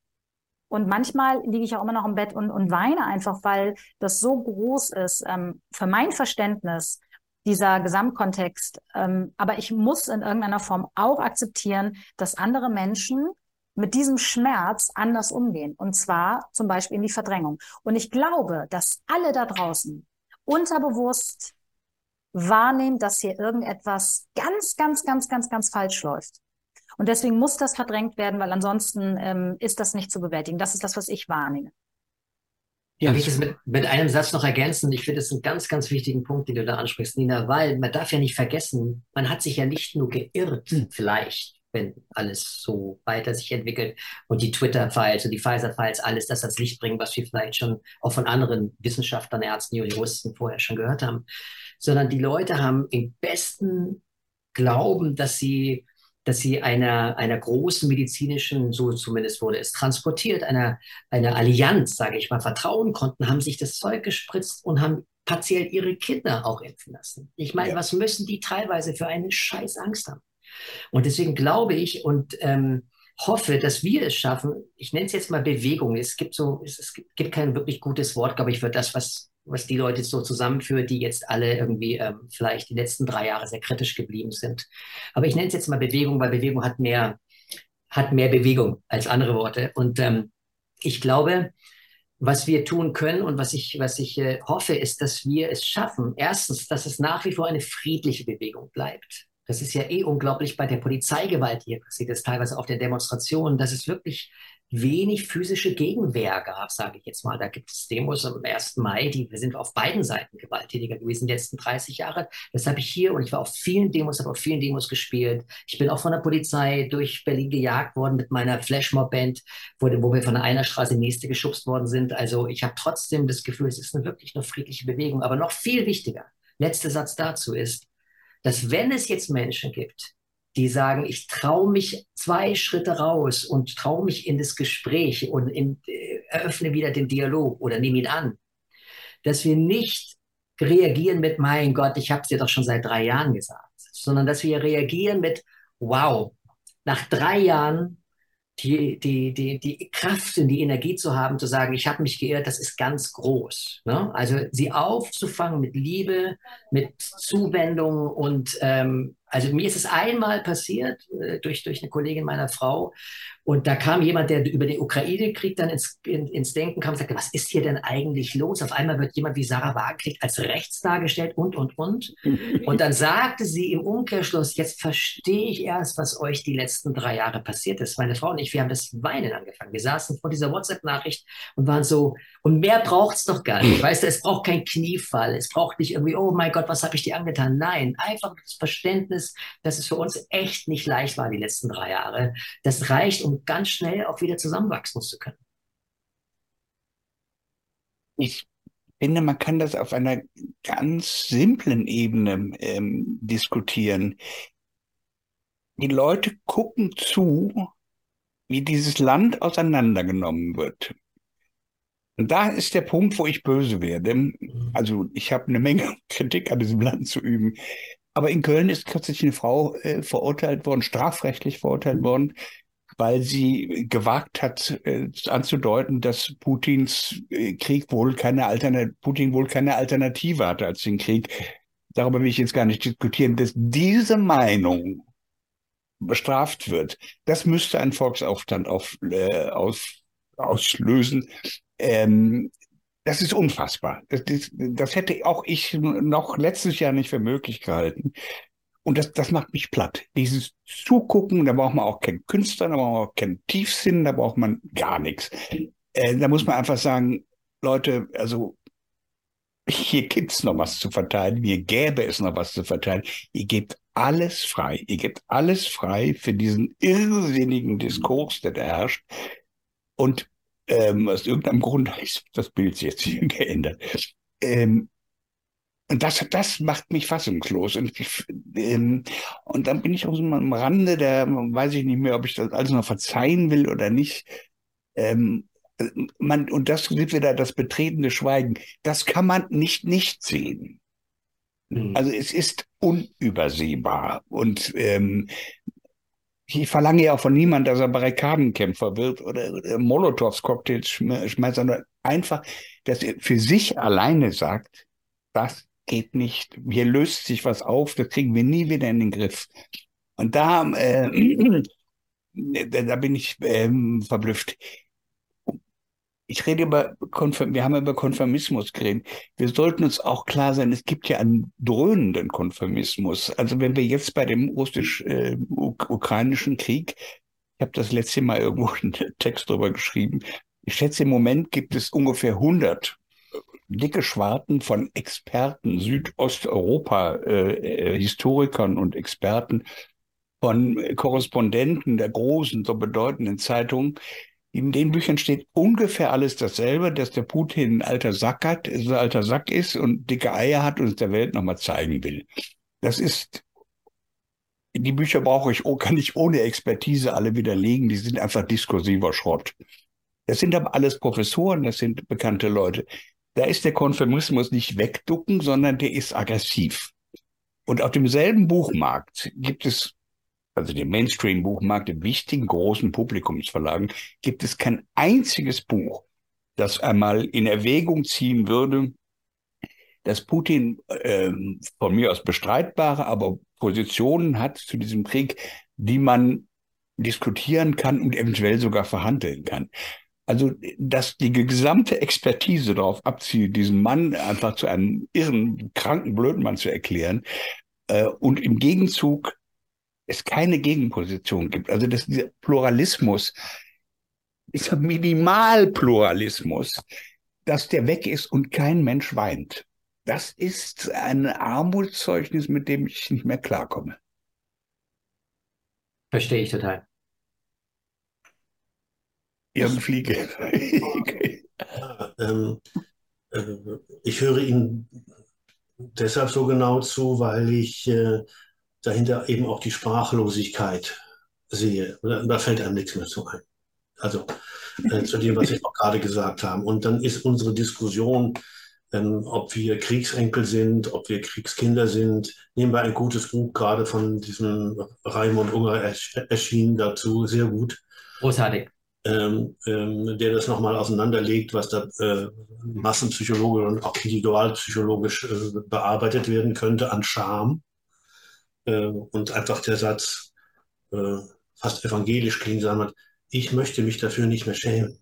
Und manchmal liege ich auch immer noch im Bett und, und weine einfach, weil das so groß ist ähm, für mein Verständnis dieser Gesamtkontext. Ähm, aber ich muss in irgendeiner Form auch akzeptieren, dass andere Menschen mit diesem Schmerz anders umgehen. Und zwar zum Beispiel in die Verdrängung. Und ich glaube, dass alle da draußen unterbewusst wahrnehmen, dass hier irgendetwas ganz, ganz, ganz, ganz, ganz falsch läuft. Und deswegen muss das verdrängt werden, weil ansonsten ähm, ist das nicht zu bewältigen. Das ist das, was ich wahrnehme. Ja, Darf ich das mit, mit einem Satz noch ergänzen? Ich finde das einen ganz, ganz wichtigen Punkt, den du da ansprichst, Nina, weil man darf ja nicht vergessen, man hat sich ja nicht nur geirrt, hm. vielleicht, wenn alles so weiter sich entwickelt und die Twitter-Files und die Pfizer-Files, alles das ans Licht bringen, was wir vielleicht schon auch von anderen Wissenschaftlern, Ärzten Juristen vorher schon gehört haben, sondern die Leute haben im besten Glauben, dass sie dass sie einer, einer großen medizinischen, so zumindest wurde es transportiert, einer, einer Allianz, sage ich mal, vertrauen konnten, haben sich das Zeug gespritzt und haben partiell ihre Kinder auch impfen lassen. Ich meine, ja. was müssen die teilweise für eine scheiß Angst haben? Und deswegen glaube ich und ähm, hoffe, dass wir es schaffen, ich nenne es jetzt mal Bewegung. Es gibt so, es, es gibt kein wirklich gutes Wort, glaube ich, für das, was was die Leute so zusammenführt, die jetzt alle irgendwie ähm, vielleicht die letzten drei Jahre sehr kritisch geblieben sind. Aber ich nenne es jetzt mal Bewegung, weil Bewegung hat mehr, hat mehr Bewegung als andere Worte. Und ähm, ich glaube, was wir tun können und was ich, was ich äh, hoffe, ist, dass wir es schaffen. Erstens, dass es nach wie vor eine friedliche Bewegung bleibt. Das ist ja eh unglaublich bei der Polizeigewalt hier passiert ist, teilweise auf den Demonstrationen, dass es wirklich wenig physische Gegenwehr gab, sage ich jetzt mal. Da gibt es Demos am 1. Mai, die sind auf beiden Seiten gewalttätiger gewesen, die letzten 30 Jahre. Das habe ich hier und ich war auf vielen Demos, habe auf vielen Demos gespielt. Ich bin auch von der Polizei durch Berlin gejagt worden mit meiner Flashmob-Band, wo, wo wir von einer Straße in die nächste geschubst worden sind. Also ich habe trotzdem das Gefühl, es ist eine wirklich eine friedliche Bewegung. Aber noch viel wichtiger, letzter Satz dazu ist, dass wenn es jetzt Menschen gibt, die sagen, ich traue mich zwei Schritte raus und traue mich in das Gespräch und in, äh, eröffne wieder den Dialog oder nehme ihn an, dass wir nicht reagieren mit, mein Gott, ich habe es dir doch schon seit drei Jahren gesagt, sondern dass wir reagieren mit, wow, nach drei Jahren die, die, die, die Kraft und die Energie zu haben, zu sagen, ich habe mich geirrt, das ist ganz groß. Ne? Also sie aufzufangen mit Liebe, mit Zuwendung und ähm, also mir ist es einmal passiert äh, durch, durch eine Kollegin meiner Frau und da kam jemand, der über den Ukraine-Krieg dann ins, in, ins Denken kam und sagte, was ist hier denn eigentlich los? Auf einmal wird jemand wie Sarah Wagenknecht als rechts dargestellt und, und, und. Und dann sagte sie im Umkehrschluss, jetzt verstehe ich erst, was euch die letzten drei Jahre passiert ist. Meine Frau und ich, wir haben das Weinen angefangen. Wir saßen vor dieser WhatsApp-Nachricht und waren so, und mehr braucht es doch gar nicht. Weißt du, es braucht kein Kniefall. Es braucht nicht irgendwie, oh mein Gott, was habe ich dir angetan? Nein, einfach das Verständnis, ist, dass es für uns echt nicht leicht war die letzten drei Jahre. Das reicht, um ganz schnell auch wieder zusammenwachsen zu können. Ich finde, man kann das auf einer ganz simplen Ebene ähm, diskutieren. Die Leute gucken zu, wie dieses Land auseinandergenommen wird. Und da ist der Punkt, wo ich böse werde. Also ich habe eine Menge Kritik an diesem Land zu üben. Aber in Köln ist kürzlich eine Frau äh, verurteilt worden, strafrechtlich verurteilt worden, weil sie gewagt hat, äh, anzudeuten, dass Putins äh, Krieg wohl keine Alternative, Putin wohl keine Alternative hatte als den Krieg. Darüber will ich jetzt gar nicht diskutieren, dass diese Meinung bestraft wird. Das müsste ein Volksaufstand auf, äh, aus, auslösen. Ähm, das ist unfassbar. Das, das, das, hätte auch ich noch letztes Jahr nicht für möglich gehalten. Und das, das macht mich platt. Dieses Zugucken, da braucht man auch keinen Künstler, da braucht man auch keinen Tiefsinn, da braucht man gar nichts. Äh, da muss man einfach sagen, Leute, also hier gibt's noch was zu verteilen, hier gäbe es noch was zu verteilen. Ihr gebt alles frei. Ihr gebt alles frei für diesen irrsinnigen Diskurs, der da herrscht. Und ähm, aus irgendeinem Grund ist das Bild jetzt geändert. Ähm, und das, das macht mich fassungslos. Und, ich, ähm, und dann bin ich auch so am Rande, der weiß ich nicht mehr, ob ich das alles noch verzeihen will oder nicht. Ähm, man, und das sind wieder das betretene Schweigen. Das kann man nicht nicht sehen. Mhm. Also es ist unübersehbar. Und ähm, ich verlange ja auch von niemandem, dass er Barrikadenkämpfer wird oder, oder Molotovs Cocktails schmeißt, sondern einfach, dass er für sich alleine sagt, das geht nicht. Hier löst sich was auf, das kriegen wir nie wieder in den Griff. Und da, äh, da bin ich ähm, verblüfft ich rede über, Konfirm wir haben über Konformismus geredet. Wir sollten uns auch klar sein, es gibt ja einen dröhnenden Konformismus. Also wenn wir jetzt bei dem russisch-ukrainischen äh, Krieg, ich habe das letzte Mal irgendwo einen Text darüber geschrieben, ich schätze, im Moment gibt es ungefähr 100 dicke Schwarten von Experten, Südosteuropa, äh, äh, und Experten, von Korrespondenten der großen, so bedeutenden Zeitungen, in den Büchern steht ungefähr alles dasselbe, dass der Putin ein alter Sack hat, ein alter Sack ist und dicke Eier hat und es der Welt nochmal zeigen will. Das ist, die Bücher brauche ich, kann ich ohne Expertise alle widerlegen, die sind einfach diskursiver Schrott. Das sind aber alles Professoren, das sind bekannte Leute. Da ist der Konfirmismus nicht wegducken, sondern der ist aggressiv. Und auf demselben Buchmarkt gibt es also dem Mainstream-Buchmarkt, dem wichtigen großen Publikumsverlagen, gibt es kein einziges Buch, das einmal in Erwägung ziehen würde, dass Putin äh, von mir aus bestreitbare, aber Positionen hat zu diesem Krieg, die man diskutieren kann und eventuell sogar verhandeln kann. Also, dass die gesamte Expertise darauf abzieht, diesen Mann einfach zu einem irren, kranken Blödmann zu erklären äh, und im Gegenzug es keine Gegenposition gibt. Also dass dieser Pluralismus, dieser Minimalpluralismus, dass der weg ist und kein Mensch weint. Das ist ein Armutszeugnis, mit dem ich nicht mehr klarkomme. Verstehe ich total. Jürgen Fliege. okay. ähm, äh, ich höre Ihnen deshalb so genau zu, weil ich äh, dahinter eben auch die Sprachlosigkeit sehe. Da fällt einem nichts mehr zu ein. Also äh, zu dem, was ich auch gerade gesagt habe. Und dann ist unsere Diskussion, ähm, ob wir Kriegsenkel sind, ob wir Kriegskinder sind. Nehmen wir ein gutes Buch gerade von diesem Raimund Unger erschienen dazu, sehr gut. Großartig. Ähm, ähm, der das nochmal auseinanderlegt, was da äh, massenpsychologisch und auch individualpsychologisch äh, bearbeitet werden könnte an Scham. Äh, und einfach der Satz äh, fast evangelisch klingt, sagen wir, ich möchte mich dafür nicht mehr schämen.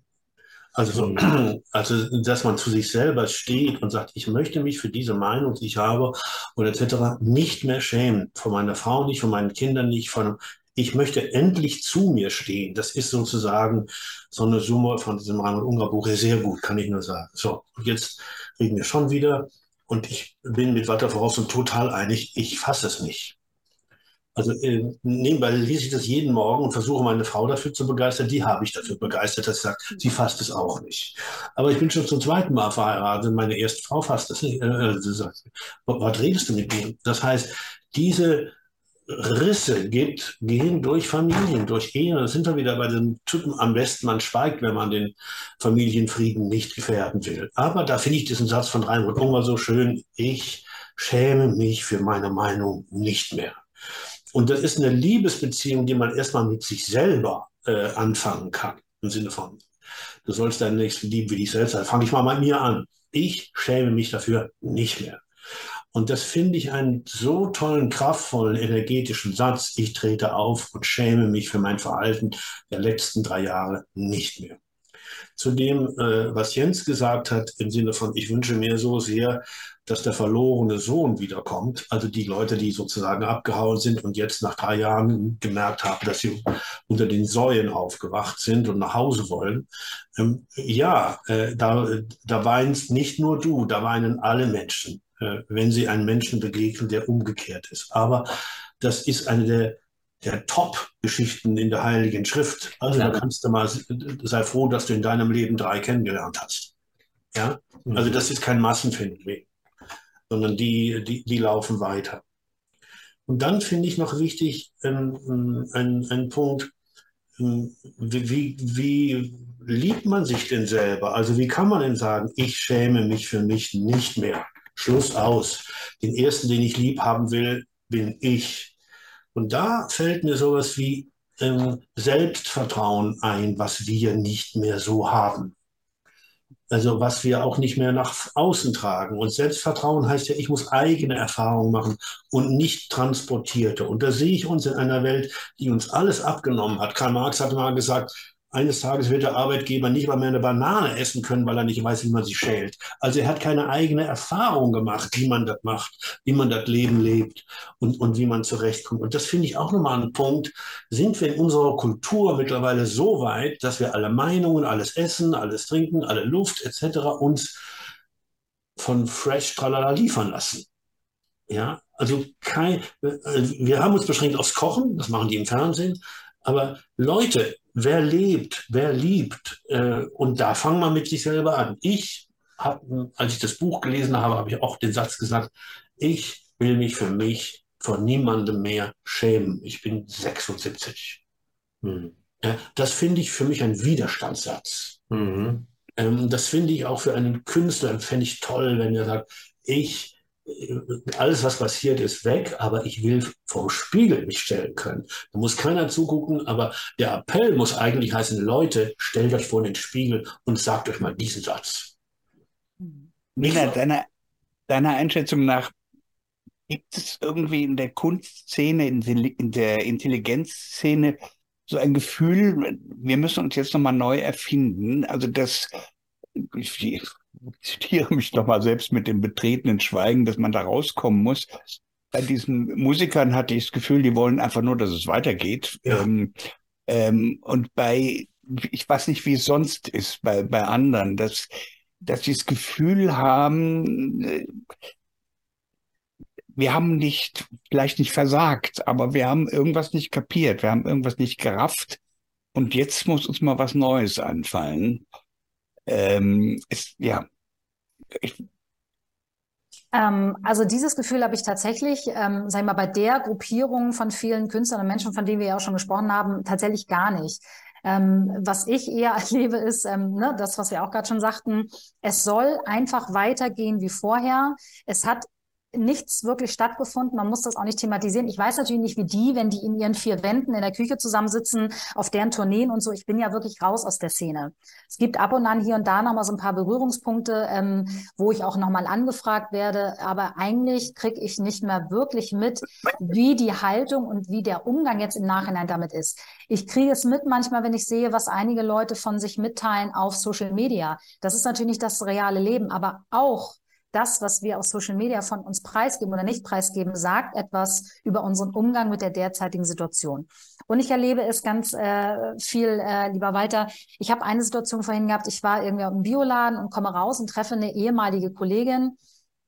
Also, mhm. also, dass man zu sich selber steht und sagt, ich möchte mich für diese Meinung, die ich habe, oder etc., nicht mehr schämen. Von meiner Frau nicht, von meinen Kindern nicht, von, ich möchte endlich zu mir stehen. Das ist sozusagen so eine Summe von diesem Raimund Unger Buch sehr gut, kann ich nur sagen. So, und jetzt reden wir schon wieder und ich bin mit Walter Voraus und total einig, ich fasse es nicht. Also äh, nebenbei lese ich das jeden Morgen und versuche meine Frau dafür zu begeistern. Die habe ich dafür begeistert, dass sie sagt, sie fasst es auch nicht. Aber ich bin schon zum zweiten Mal verheiratet. Meine erste Frau fasst das nicht. Äh, äh sagt, was redest du mit mir? Das heißt, diese Risse geht, gehen durch Familien, durch Ehen. Da sind wir wieder bei den Typen am besten, man schweigt, wenn man den Familienfrieden nicht gefährden will. Aber da finde ich diesen Satz von Reinhold Unger so schön, ich schäme mich für meine Meinung nicht mehr. Und das ist eine Liebesbeziehung, die man erstmal mit sich selber äh, anfangen kann. Im Sinne von, du sollst deinen Nächsten lieben wie dich selbst. Dann fange ich mal bei mir an. Ich schäme mich dafür nicht mehr. Und das finde ich einen so tollen, kraftvollen, energetischen Satz. Ich trete auf und schäme mich für mein Verhalten der letzten drei Jahre nicht mehr. Zu dem, äh, was Jens gesagt hat, im Sinne von, ich wünsche mir so sehr, dass der verlorene Sohn wiederkommt. Also die Leute, die sozusagen abgehauen sind und jetzt nach drei Jahren gemerkt haben, dass sie unter den Säuen aufgewacht sind und nach Hause wollen. Ähm, ja, äh, da, da weinst nicht nur du, da weinen alle Menschen, äh, wenn sie einem Menschen begegnen, der umgekehrt ist. Aber das ist eine der der Top-Geschichten in der Heiligen Schrift. Also da kannst du mal, sei froh, dass du in deinem Leben drei kennengelernt hast. Ja, also mhm. das ist kein Massenphänomen. Sondern die, die, die laufen weiter. Und dann finde ich noch wichtig ähm, ein, ein Punkt, ähm, wie, wie liebt man sich denn selber? Also wie kann man denn sagen, ich schäme mich für mich nicht mehr? Schluss aus. Den ersten, den ich lieb haben will, bin ich. Und da fällt mir sowas wie ähm, Selbstvertrauen ein, was wir nicht mehr so haben. Also was wir auch nicht mehr nach außen tragen. Und Selbstvertrauen heißt ja, ich muss eigene Erfahrungen machen und nicht transportierte. Und da sehe ich uns in einer Welt, die uns alles abgenommen hat. Karl Marx hat mal gesagt, eines Tages wird der Arbeitgeber nicht mal mehr eine Banane essen können, weil er nicht weiß, wie man sie schält. Also er hat keine eigene Erfahrung gemacht, wie man das macht, wie man das Leben lebt und, und wie man zurechtkommt. Und das finde ich auch nochmal ein Punkt. Sind wir in unserer Kultur mittlerweile so weit, dass wir alle Meinungen, alles Essen, alles Trinken, alle Luft etc. uns von Fresh Tralala liefern lassen? Ja, also kein, wir haben uns beschränkt aufs Kochen, das machen die im Fernsehen, aber Leute, wer lebt, wer liebt. Äh, und da fangen wir mit sich selber an. Ich habe, als ich das Buch gelesen habe, habe ich auch den Satz gesagt, ich will mich für mich vor niemandem mehr schämen. Ich bin 76. Mhm. Das finde ich für mich ein Widerstandssatz. Mhm. Ähm, das finde ich auch für einen Künstler, fände ich toll, wenn er sagt, ich alles, was passiert, ist weg, aber ich will vom Spiegel mich stellen können. Da muss keiner zugucken, aber der Appell muss eigentlich heißen, Leute, stellt euch vor den Spiegel und sagt euch mal diesen Satz. Nina, deiner, deiner Einschätzung nach, gibt es irgendwie in der Kunstszene, in der Intelligenzszene so ein Gefühl, wir müssen uns jetzt nochmal neu erfinden? Also das, zitiere mich doch mal selbst mit dem betretenen Schweigen, dass man da rauskommen muss. Bei diesen Musikern hatte ich das Gefühl, die wollen einfach nur, dass es weitergeht. Ja. Ähm, ähm, und bei, ich weiß nicht, wie es sonst ist, bei, bei anderen, dass, dass sie das Gefühl haben, äh, wir haben nicht, vielleicht nicht versagt, aber wir haben irgendwas nicht kapiert, wir haben irgendwas nicht gerafft. Und jetzt muss uns mal was Neues anfallen. Ähm, ist, ja, ich, ähm, also dieses Gefühl habe ich tatsächlich, ähm, sag ich mal, bei der Gruppierung von vielen Künstlern und Menschen, von denen wir ja auch schon gesprochen haben, tatsächlich gar nicht. Ähm, was ich eher erlebe, ist ähm, ne, das, was wir auch gerade schon sagten. Es soll einfach weitergehen wie vorher. Es hat nichts wirklich stattgefunden. Man muss das auch nicht thematisieren. Ich weiß natürlich nicht, wie die, wenn die in ihren vier Wänden in der Küche zusammensitzen, auf deren Tourneen und so. Ich bin ja wirklich raus aus der Szene. Es gibt ab und an hier und da nochmal so ein paar Berührungspunkte, ähm, wo ich auch nochmal angefragt werde. Aber eigentlich kriege ich nicht mehr wirklich mit, wie die Haltung und wie der Umgang jetzt im Nachhinein damit ist. Ich kriege es mit manchmal, wenn ich sehe, was einige Leute von sich mitteilen auf Social Media. Das ist natürlich nicht das reale Leben, aber auch das, was wir auf Social Media von uns preisgeben oder nicht preisgeben, sagt etwas über unseren Umgang mit der derzeitigen Situation. Und ich erlebe es ganz äh, viel äh, lieber weiter. Ich habe eine Situation vorhin gehabt, ich war irgendwie im Bioladen und komme raus und treffe eine ehemalige Kollegin.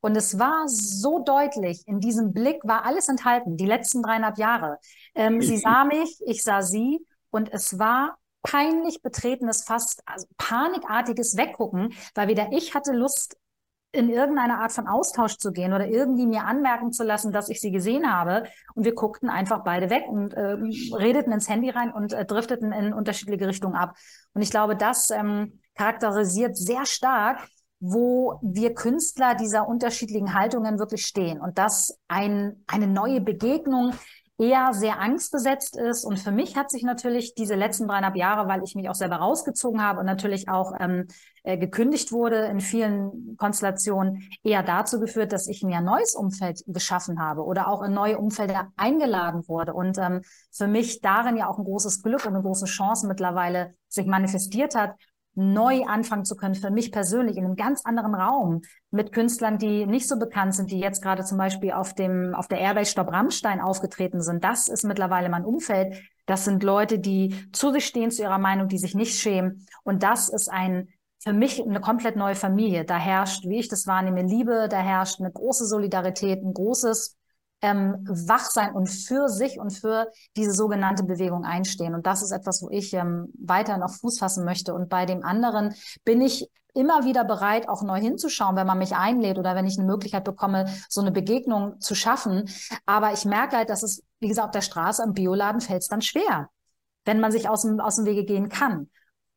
Und es war so deutlich, in diesem Blick war alles enthalten, die letzten dreieinhalb Jahre. Ähm, sie sah mich, ich sah sie und es war peinlich betretenes, fast also panikartiges Weggucken, weil weder ich hatte Lust, in irgendeine Art von Austausch zu gehen oder irgendwie mir anmerken zu lassen, dass ich sie gesehen habe. Und wir guckten einfach beide weg und äh, redeten ins Handy rein und äh, drifteten in unterschiedliche Richtungen ab. Und ich glaube, das ähm, charakterisiert sehr stark, wo wir Künstler dieser unterschiedlichen Haltungen wirklich stehen. Und dass ein, eine neue Begegnung eher sehr angstbesetzt ist. Und für mich hat sich natürlich diese letzten dreieinhalb Jahre, weil ich mich auch selber rausgezogen habe und natürlich auch ähm, äh, gekündigt wurde in vielen Konstellationen, eher dazu geführt, dass ich mir ein neues Umfeld geschaffen habe oder auch in neue Umfelder eingeladen wurde. Und ähm, für mich darin ja auch ein großes Glück und eine große Chance mittlerweile sich manifestiert hat, neu anfangen zu können, für mich persönlich in einem ganz anderen Raum mit Künstlern, die nicht so bekannt sind, die jetzt gerade zum Beispiel auf dem, auf der Airbase Stopp Rammstein aufgetreten sind. Das ist mittlerweile mein Umfeld. Das sind Leute, die zu sich stehen, zu ihrer Meinung, die sich nicht schämen. Und das ist ein, für mich eine komplett neue Familie. Da herrscht, wie ich das wahrnehme, Liebe, da herrscht eine große Solidarität, ein großes ähm, wach sein und für sich und für diese sogenannte Bewegung einstehen. Und das ist etwas, wo ich ähm, weiter noch Fuß fassen möchte. Und bei dem anderen bin ich immer wieder bereit, auch neu hinzuschauen, wenn man mich einlädt oder wenn ich eine Möglichkeit bekomme, so eine Begegnung zu schaffen. Aber ich merke halt, dass es, wie gesagt, auf der Straße, am Bioladen fällt es dann schwer, wenn man sich aus dem, aus dem Wege gehen kann.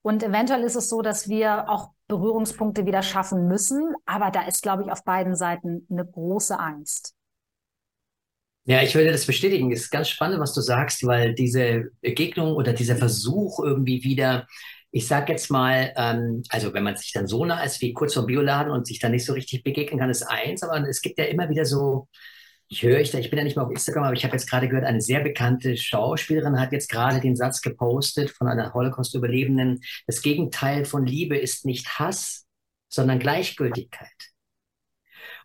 Und eventuell ist es so, dass wir auch Berührungspunkte wieder schaffen müssen. Aber da ist, glaube ich, auf beiden Seiten eine große Angst. Ja, ich würde das bestätigen. Es ist ganz spannend, was du sagst, weil diese Begegnung oder dieser Versuch irgendwie wieder, ich sag jetzt mal, ähm, also wenn man sich dann so nah ist wie kurz vor Bioladen und sich dann nicht so richtig begegnen kann, ist eins, aber es gibt ja immer wieder so, ich höre ich da, ich bin ja nicht mehr auf Instagram, aber ich habe jetzt gerade gehört, eine sehr bekannte Schauspielerin hat jetzt gerade den Satz gepostet von einer Holocaust-Überlebenden, das Gegenteil von Liebe ist nicht Hass, sondern Gleichgültigkeit.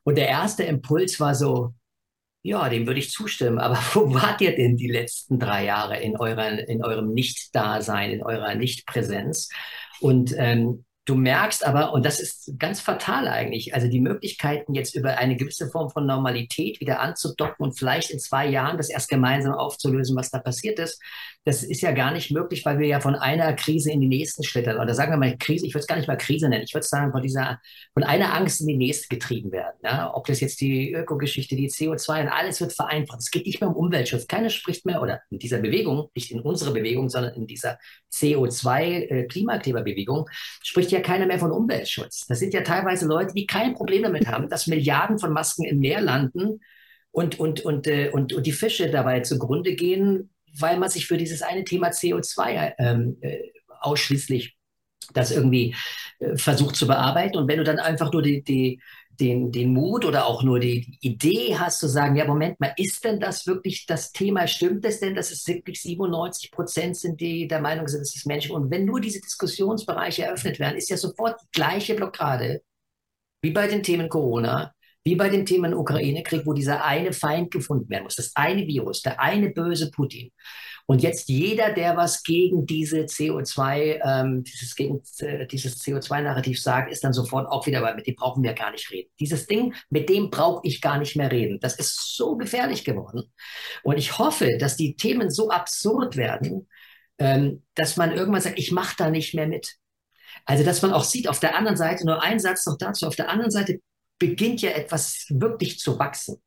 Und der erste Impuls war so, ja, dem würde ich zustimmen. Aber wo wart ihr denn die letzten drei Jahre in, eurer, in eurem Nicht-Dasein, in eurer Nicht-Präsenz? Und ähm, Du merkst aber, und das ist ganz fatal eigentlich, also die Möglichkeiten jetzt über eine gewisse Form von Normalität wieder anzudocken und vielleicht in zwei Jahren das erst gemeinsam aufzulösen, was da passiert ist, das ist ja gar nicht möglich, weil wir ja von einer Krise in die nächste schlittern. Oder sagen wir mal Krise, ich würde es gar nicht mal Krise nennen, ich würde sagen, von dieser, von einer Angst in die nächste getrieben werden. Ja? Ob das jetzt die Ökogeschichte, die CO2 und alles wird vereinfacht. Es geht nicht mehr um Umweltschutz. Keiner spricht mehr, oder in dieser Bewegung, nicht in unserer Bewegung, sondern in dieser CO2-Klimakleberbewegung, äh, spricht ja keiner mehr von Umweltschutz. Das sind ja teilweise Leute, die kein Problem damit haben, dass Milliarden von Masken im Meer landen und, und, und, äh, und, und die Fische dabei zugrunde gehen, weil man sich für dieses eine Thema CO2 ähm, äh, ausschließlich das irgendwie äh, versucht zu bearbeiten. Und wenn du dann einfach nur die, die, den, den Mut oder auch nur die Idee hast zu sagen, ja, Moment mal, ist denn das wirklich das Thema? Stimmt es denn, dass es wirklich 97 Prozent sind, die der Meinung sind, es ist Menschen? Und wenn nur diese Diskussionsbereiche eröffnet werden, ist ja sofort die gleiche Blockade wie bei den Themen Corona, wie bei dem Thema Ukraine-Krieg, wo dieser eine Feind gefunden werden muss, das eine Virus, der eine böse Putin. Und jetzt jeder, der was gegen diese CO2, ähm, dieses, gegen, äh, dieses CO2-Narrativ sagt, ist dann sofort auch wieder, weil mit dem brauchen wir gar nicht reden. Dieses Ding, mit dem brauche ich gar nicht mehr reden. Das ist so gefährlich geworden. Und ich hoffe, dass die Themen so absurd werden, ähm, dass man irgendwann sagt, ich mache da nicht mehr mit. Also, dass man auch sieht, auf der anderen Seite, nur ein Satz noch dazu, auf der anderen Seite beginnt ja etwas wirklich zu wachsen.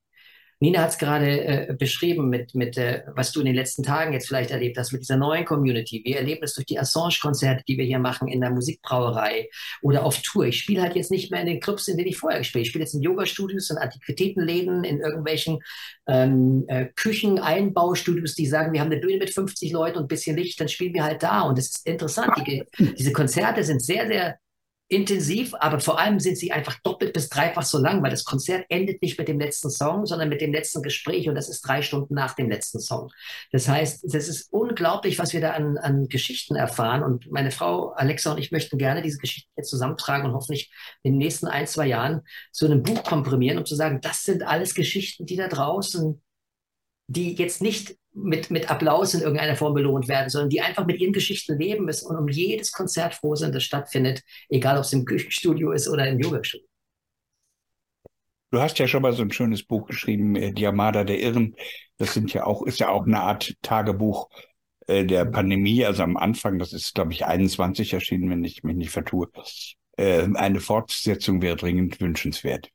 Nina hat es gerade äh, beschrieben mit, mit äh, was du in den letzten Tagen jetzt vielleicht erlebt hast, mit dieser neuen Community. Wir erleben es durch die Assange-Konzerte, die wir hier machen in der Musikbrauerei oder auf Tour. Ich spiele halt jetzt nicht mehr in den Clubs, in denen ich vorher gespielt habe. Ich spiele jetzt in Yoga-Studios, in Antiquitätenläden, in irgendwelchen ähm, äh, Küchen-Einbaustudios, die sagen, wir haben eine Bühne mit 50 Leuten und ein bisschen Licht, dann spielen wir halt da. Und es ist interessant. Die, diese Konzerte sind sehr, sehr intensiv, aber vor allem sind sie einfach doppelt bis dreifach so lang, weil das Konzert endet nicht mit dem letzten Song, sondern mit dem letzten Gespräch und das ist drei Stunden nach dem letzten Song. Das heißt, das ist unglaublich, was wir da an, an Geschichten erfahren und meine Frau Alexa und ich möchten gerne diese Geschichten jetzt zusammentragen und hoffentlich in den nächsten ein, zwei Jahren zu einem Buch komprimieren, um zu sagen, das sind alles Geschichten, die da draußen die jetzt nicht mit, mit Applaus in irgendeiner Form belohnt werden, sondern die einfach mit ihren Geschichten leben müssen und um jedes Konzert froh sind, das stattfindet, egal ob es im Küchenstudio ist oder im Yogastudio. Du hast ja schon mal so ein schönes Buch geschrieben, äh, Die Armada der Irren. Das sind ja auch, ist ja auch eine Art Tagebuch äh, der Pandemie. Also am Anfang, das ist, glaube ich, 21 erschienen, wenn ich mich nicht vertue. Äh, eine Fortsetzung wäre dringend wünschenswert.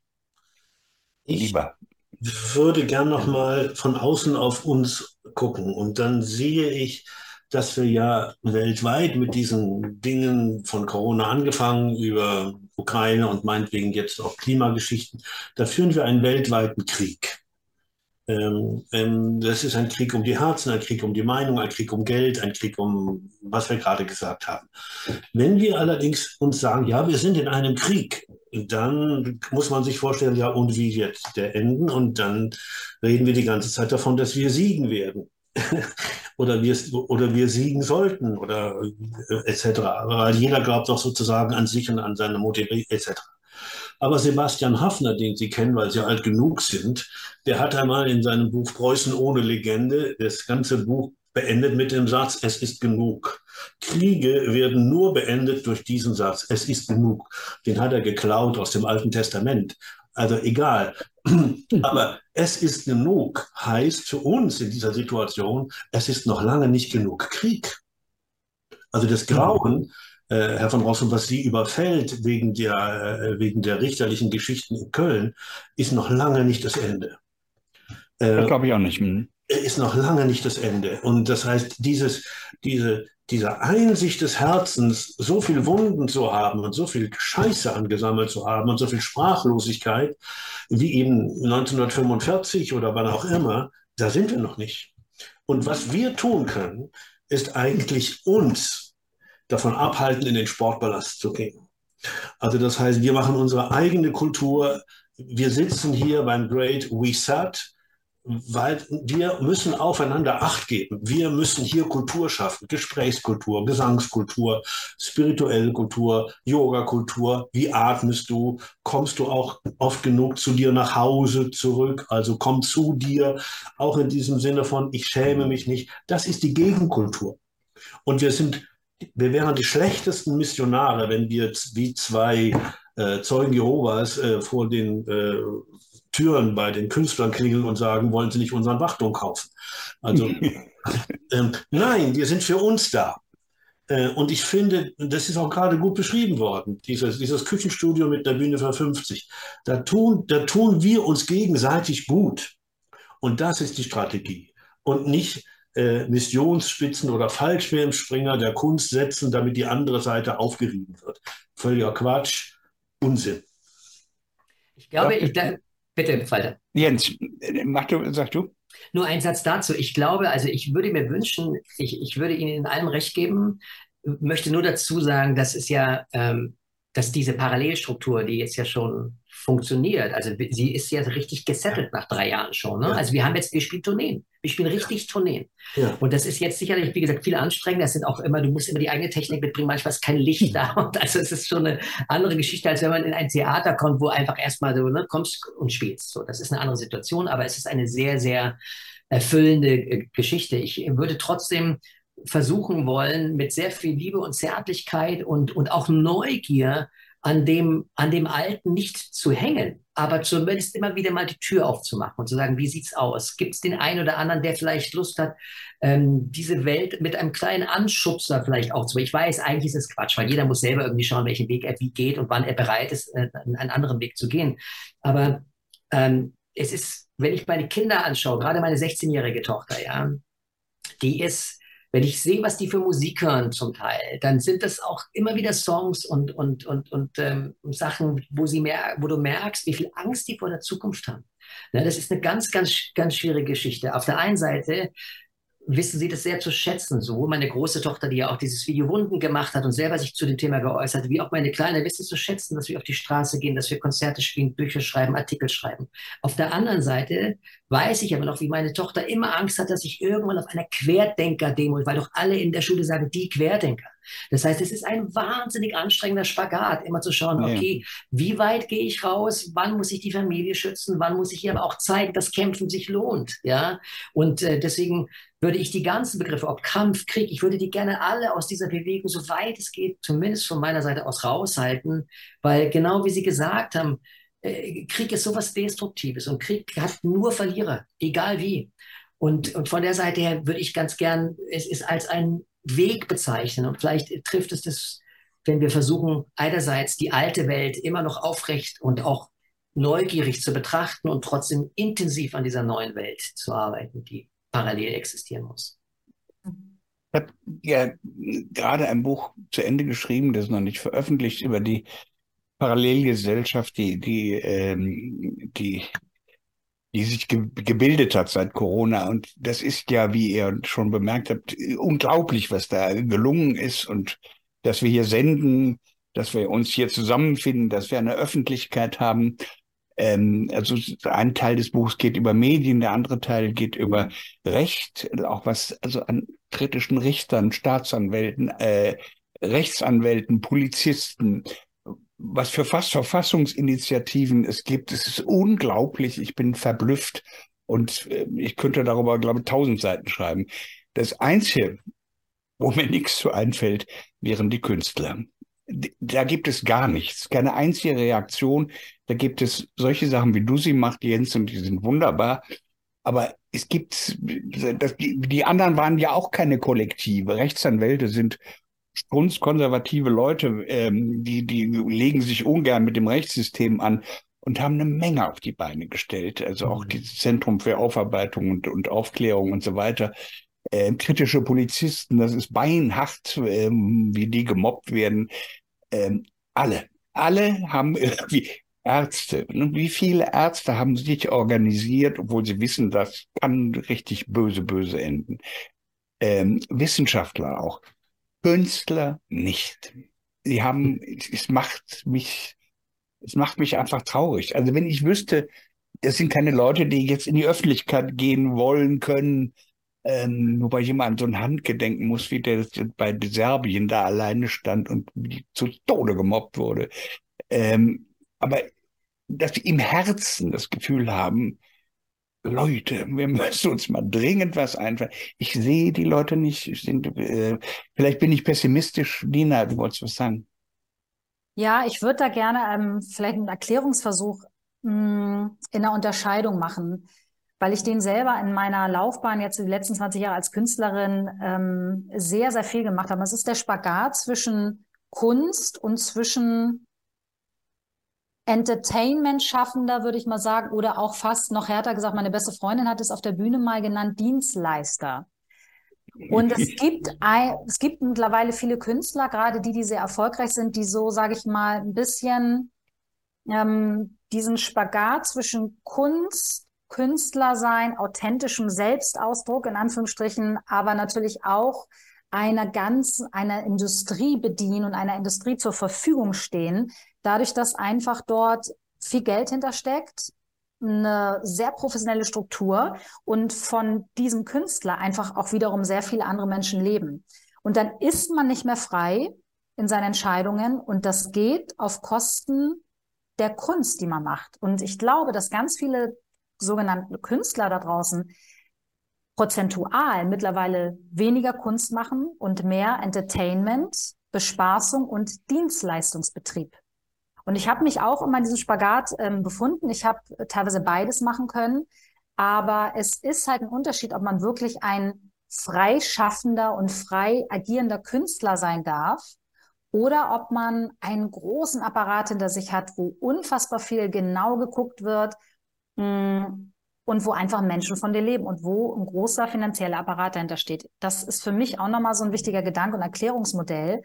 Ich, Lieber würde gern noch mal von außen auf uns gucken und dann sehe ich, dass wir ja weltweit mit diesen Dingen von Corona angefangen über Ukraine und meinetwegen jetzt auch Klimageschichten, da führen wir einen weltweiten Krieg. Ähm, ähm, das ist ein Krieg um die Herzen, ein Krieg um die Meinung, ein Krieg um Geld, ein Krieg um, was wir gerade gesagt haben. Wenn wir allerdings uns sagen, ja, wir sind in einem Krieg, dann muss man sich vorstellen, ja, und wie wird der enden? Und dann reden wir die ganze Zeit davon, dass wir siegen werden. oder, wir, oder wir siegen sollten oder äh, etc. Weil jeder glaubt doch sozusagen an sich und an seine Motive etc. Aber Sebastian Hafner, den Sie kennen, weil Sie alt genug sind, der hat einmal in seinem Buch Preußen ohne Legende das ganze Buch beendet mit dem Satz, es ist genug. Kriege werden nur beendet durch diesen Satz, es ist genug. Den hat er geklaut aus dem Alten Testament. Also egal. Aber es ist genug, heißt für uns in dieser Situation, es ist noch lange nicht genug Krieg. Also das Grauen, äh, Herr von Rossum, was Sie überfällt wegen der, äh, wegen der richterlichen Geschichten in Köln, ist noch lange nicht das Ende. Äh, das glaube ich auch nicht. Hm. Ist noch lange nicht das Ende. Und das heißt, dieses, diese, diese Einsicht des Herzens, so viel Wunden zu haben und so viel Scheiße angesammelt zu haben und so viel Sprachlosigkeit, wie eben 1945 oder wann auch immer, da sind wir noch nicht. Und was wir tun können, ist eigentlich uns davon abhalten, in den Sportballast zu gehen. Also das heißt, wir machen unsere eigene Kultur. Wir sitzen hier beim Great We Sat weil wir müssen aufeinander Acht geben. Wir müssen hier Kultur schaffen, Gesprächskultur, Gesangskultur, spirituelle Kultur, Yoga-Kultur. Wie atmest du? Kommst du auch oft genug zu dir nach Hause zurück? Also komm zu dir, auch in diesem Sinne von, ich schäme mich nicht. Das ist die Gegenkultur. Und wir sind, wir wären die schlechtesten Missionare, wenn wir wie zwei äh, Zeugen Jehovas äh, vor den äh, Türen bei den Künstlern klingeln und sagen, wollen Sie nicht unseren Wachturm kaufen? Also ähm, nein, wir sind für uns da. Äh, und ich finde, das ist auch gerade gut beschrieben worden, dieses, dieses Küchenstudio mit der Bühne für 50. Da tun, da tun wir uns gegenseitig gut. Und das ist die Strategie. Und nicht äh, Missionsspitzen oder Fallschirmspringer der Kunst setzen, damit die andere Seite aufgerieben wird. Völliger Quatsch, Unsinn. Ich glaube, ich, Bitte, Walter. Jens, mach du, sag du. Nur ein Satz dazu. Ich glaube, also ich würde mir wünschen, ich, ich würde Ihnen in allem recht geben, möchte nur dazu sagen, dass es ja, ähm, dass diese Parallelstruktur, die jetzt ja schon funktioniert. Also sie ist ja richtig gesettelt nach drei Jahren schon. Ne? Ja. Also wir haben jetzt, wir spielen Tourneen. Wir spielen richtig Tourneen. Ja. Und das ist jetzt sicherlich, wie gesagt, viel anstrengender. Das sind auch immer, du musst immer die eigene Technik mitbringen. Manchmal ist kein Licht da. Und also es ist schon eine andere Geschichte, als wenn man in ein Theater kommt, wo einfach erstmal so, ne, kommst und spielst. So, das ist eine andere Situation, aber es ist eine sehr, sehr erfüllende äh, Geschichte. Ich würde trotzdem versuchen wollen, mit sehr viel Liebe und Zärtlichkeit und, und auch Neugier an dem, an dem Alten nicht zu hängen, aber zumindest immer wieder mal die Tür aufzumachen und zu sagen, wie sieht's aus? Gibt es den einen oder anderen, der vielleicht Lust hat, ähm, diese Welt mit einem kleinen Anschubser vielleicht zu. Ich weiß, eigentlich ist es Quatsch, weil jeder muss selber irgendwie schauen, welchen Weg er wie geht und wann er bereit ist, äh, einen anderen Weg zu gehen. Aber ähm, es ist, wenn ich meine Kinder anschaue, gerade meine 16-jährige Tochter, ja, die ist wenn ich sehe, was die für Musik hören zum Teil, dann sind das auch immer wieder Songs und, und, und, und ähm, Sachen, wo, sie mer wo du merkst, wie viel Angst die vor der Zukunft haben. Ja, das ist eine ganz, ganz, ganz schwierige Geschichte. Auf der einen Seite wissen sie das sehr zu schätzen. Sowohl meine große Tochter, die ja auch dieses Video Wunden gemacht hat und selber sich zu dem Thema geäußert, wie auch meine Kleine wissen zu schätzen, dass wir auf die Straße gehen, dass wir Konzerte spielen, Bücher schreiben, Artikel schreiben. Auf der anderen Seite weiß ich aber noch, wie meine Tochter immer Angst hat, dass ich irgendwann auf einer Querdenker-Demo, weil doch alle in der Schule sagen, die Querdenker. Das heißt, es ist ein wahnsinnig anstrengender Spagat, immer zu schauen, okay, wie weit gehe ich raus, wann muss ich die Familie schützen, wann muss ich ihr aber auch zeigen, dass Kämpfen sich lohnt, ja. Und äh, deswegen würde ich die ganzen Begriffe, ob Kampf, Krieg, ich würde die gerne alle aus dieser Bewegung, so weit es geht, zumindest von meiner Seite aus raushalten, weil genau wie Sie gesagt haben, Krieg ist sowas Destruktives und Krieg hat nur Verlierer, egal wie. Und, und von der Seite her würde ich ganz gern es ist als ein Weg bezeichnen. Und vielleicht trifft es das, wenn wir versuchen, einerseits die alte Welt immer noch aufrecht und auch neugierig zu betrachten und trotzdem intensiv an dieser neuen Welt zu arbeiten, die parallel existieren muss. Ich habe ja gerade ein Buch zu Ende geschrieben, das ist noch nicht veröffentlicht, über die Parallelgesellschaft, die, die, ähm, die die sich ge gebildet hat seit Corona. Und das ist ja, wie ihr schon bemerkt habt, unglaublich, was da gelungen ist und dass wir hier senden, dass wir uns hier zusammenfinden, dass wir eine Öffentlichkeit haben. Ähm, also ein Teil des Buchs geht über Medien, der andere Teil geht über Recht, auch was also an kritischen Richtern, Staatsanwälten, äh, Rechtsanwälten, Polizisten, was für fast Verfassungsinitiativen es gibt. Es ist unglaublich. Ich bin verblüfft und äh, ich könnte darüber, glaube ich, tausend Seiten schreiben. Das Einzige, wo mir nichts zu einfällt, wären die Künstler. da gibt es gar nichts, keine einzige Reaktion. Da gibt es solche Sachen, wie du sie machst, Jens, und die sind wunderbar. Aber es gibt, das, die anderen waren ja auch keine Kollektive. Rechtsanwälte sind konservative Leute, ähm, die, die legen sich ungern mit dem Rechtssystem an und haben eine Menge auf die Beine gestellt. Also auch mhm. dieses Zentrum für Aufarbeitung und, und Aufklärung und so weiter. Äh, kritische Polizisten, das ist beinhart, ähm, wie die gemobbt werden. Ähm, alle, alle haben irgendwie Ärzte. Wie viele Ärzte haben sich organisiert, obwohl sie wissen, das kann richtig böse, böse enden. Ähm, Wissenschaftler auch. Künstler nicht. Sie haben, es macht mich es macht mich einfach traurig. Also wenn ich wüsste, das sind keine Leute, die jetzt in die Öffentlichkeit gehen wollen können, ähm, wobei ich immer an so ein Handgedenken muss, wie der bei Serbien da alleine stand und zu Tode gemobbt wurde. Ähm, aber dass sie im Herzen das Gefühl haben, Leute, wir müssen uns mal dringend was einfallen. Ich sehe die Leute nicht. Sind, äh, vielleicht bin ich pessimistisch. Nina, du wolltest was sagen. Ja, ich würde da gerne ähm, vielleicht einen Erklärungsversuch mh, hm, in der Unterscheidung machen, weil ich den selber in meiner Laufbahn jetzt die letzten 20 Jahre als Künstlerin ähm, sehr, sehr viel gemacht habe. Es ist der Spagat zwischen Kunst und zwischen Entertainment-Schaffender, würde ich mal sagen, oder auch fast noch härter gesagt, meine beste Freundin hat es auf der Bühne mal genannt, Dienstleister. Und es gibt, ein, es gibt mittlerweile viele Künstler, gerade die, die sehr erfolgreich sind, die so, sage ich mal, ein bisschen ähm, diesen Spagat zwischen Kunst, Künstler sein, authentischem Selbstausdruck in Anführungsstrichen, aber natürlich auch einer ganz, einer Industrie bedienen und einer Industrie zur Verfügung stehen, dadurch, dass einfach dort viel Geld hintersteckt, eine sehr professionelle Struktur und von diesem Künstler einfach auch wiederum sehr viele andere Menschen leben. Und dann ist man nicht mehr frei in seinen Entscheidungen und das geht auf Kosten der Kunst, die man macht. Und ich glaube, dass ganz viele sogenannte Künstler da draußen prozentual mittlerweile weniger Kunst machen und mehr Entertainment, Bespaßung und Dienstleistungsbetrieb. Und ich habe mich auch immer in diesem Spagat ähm, befunden. Ich habe teilweise beides machen können. Aber es ist halt ein Unterschied, ob man wirklich ein freischaffender und frei agierender Künstler sein darf oder ob man einen großen Apparat hinter sich hat, wo unfassbar viel genau geguckt wird mm, und wo einfach Menschen von dir leben und wo ein großer finanzieller Apparat dahinter steht. Das ist für mich auch nochmal so ein wichtiger Gedanke und Erklärungsmodell.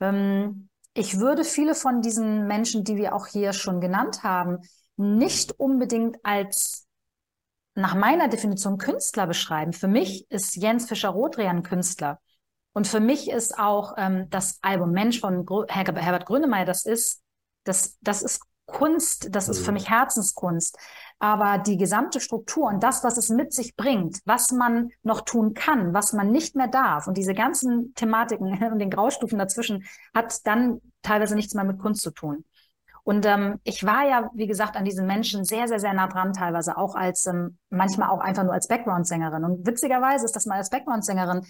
Ähm, ich würde viele von diesen Menschen, die wir auch hier schon genannt haben, nicht unbedingt als nach meiner Definition Künstler beschreiben. Für mich ist Jens Fischer-Rothre ein Künstler. Und für mich ist auch ähm, das Album Mensch von Gr Herbert Grönemeyer, das ist, das, das ist Kunst, das ist für mhm. mich Herzenskunst. Aber die gesamte Struktur und das, was es mit sich bringt, was man noch tun kann, was man nicht mehr darf und diese ganzen Thematiken und den Graustufen dazwischen, hat dann teilweise nichts mehr mit Kunst zu tun. Und ähm, ich war ja, wie gesagt, an diesen Menschen sehr, sehr, sehr nah dran, teilweise auch als, ähm, manchmal auch einfach nur als Background-Sängerin. Und witzigerweise ist, dass man als Background-Sängerin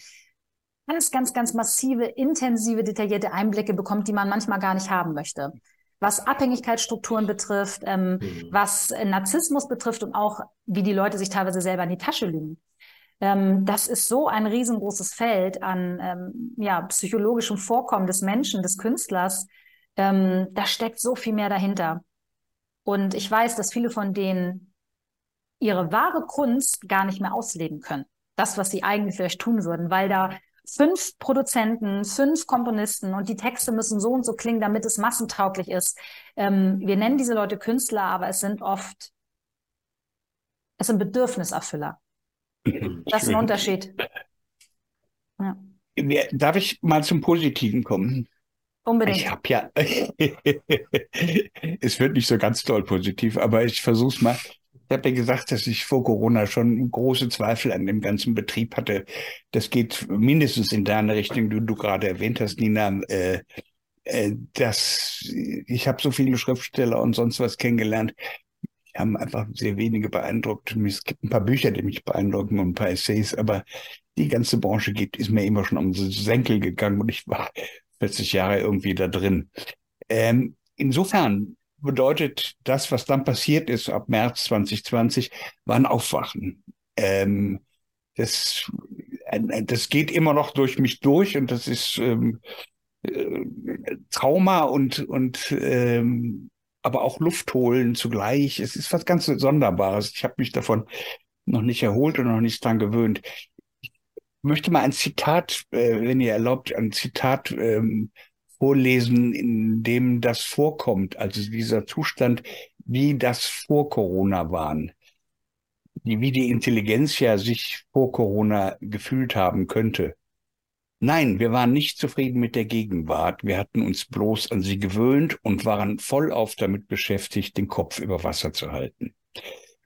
ganz, ganz, ganz massive, intensive, detaillierte Einblicke bekommt, die man manchmal gar nicht haben möchte was Abhängigkeitsstrukturen betrifft, ähm, mhm. was Narzissmus betrifft und auch, wie die Leute sich teilweise selber in die Tasche lügen. Ähm, das ist so ein riesengroßes Feld an ähm, ja, psychologischem Vorkommen des Menschen, des Künstlers. Ähm, da steckt so viel mehr dahinter. Und ich weiß, dass viele von denen ihre wahre Kunst gar nicht mehr ausleben können. Das, was sie eigentlich vielleicht tun würden, weil da fünf Produzenten, fünf Komponisten und die Texte müssen so und so klingen, damit es massentauglich ist. Ähm, wir nennen diese Leute Künstler, aber es sind oft, es sind Bedürfniserfüller. Das ist ein Unterschied. Ja. Darf ich mal zum Positiven kommen? Unbedingt. Ich habe ja, es wird nicht so ganz toll positiv, aber ich versuche es mal. Ich habe ja gesagt, dass ich vor Corona schon große Zweifel an dem ganzen Betrieb hatte. Das geht mindestens in deine Richtung, die du gerade erwähnt hast, Nina. Äh, äh, dass ich habe so viele Schriftsteller und sonst was kennengelernt. Die haben einfach sehr wenige beeindruckt. Es gibt ein paar Bücher, die mich beeindrucken und ein paar Essays, aber die ganze Branche geht, ist mir immer schon um den Senkel gegangen und ich war 40 Jahre irgendwie da drin. Ähm, insofern bedeutet das, was dann passiert ist ab März 2020, war ein Aufwachen. Ähm, das, das geht immer noch durch mich durch und das ist ähm, äh, Trauma und, und ähm, aber auch Luft holen zugleich. Es ist was ganz Sonderbares. Ich habe mich davon noch nicht erholt und noch nicht dran gewöhnt. Ich möchte mal ein Zitat, äh, wenn ihr erlaubt, ein Zitat ähm, vorlesen, in dem das vorkommt, also dieser Zustand, wie das vor Corona waren, wie die Intelligenz ja sich vor Corona gefühlt haben könnte. Nein, wir waren nicht zufrieden mit der Gegenwart. Wir hatten uns bloß an sie gewöhnt und waren vollauf damit beschäftigt, den Kopf über Wasser zu halten.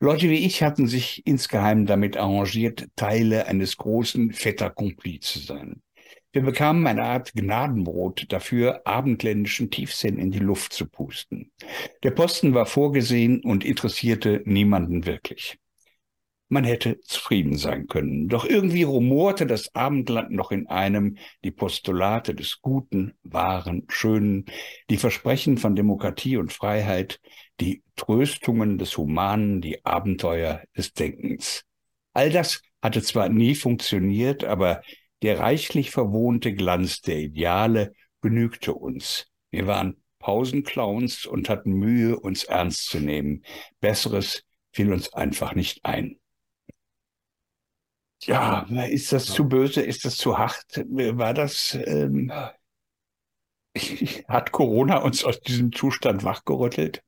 Leute wie ich hatten sich insgeheim damit arrangiert, Teile eines großen Fait accompli zu sein. Wir bekamen eine Art Gnadenbrot dafür, abendländischen Tiefsinn in die Luft zu pusten. Der Posten war vorgesehen und interessierte niemanden wirklich. Man hätte zufrieden sein können. Doch irgendwie rumorte das Abendland noch in einem die Postulate des Guten, Wahren, Schönen, die Versprechen von Demokratie und Freiheit, die Tröstungen des Humanen, die Abenteuer des Denkens. All das hatte zwar nie funktioniert, aber der reichlich verwohnte Glanz der Ideale genügte uns. Wir waren Pausenclowns und hatten Mühe, uns ernst zu nehmen. Besseres fiel uns einfach nicht ein. Ja, ist das zu böse? Ist das zu hart? War das, ähm, hat Corona uns aus diesem Zustand wachgerüttelt?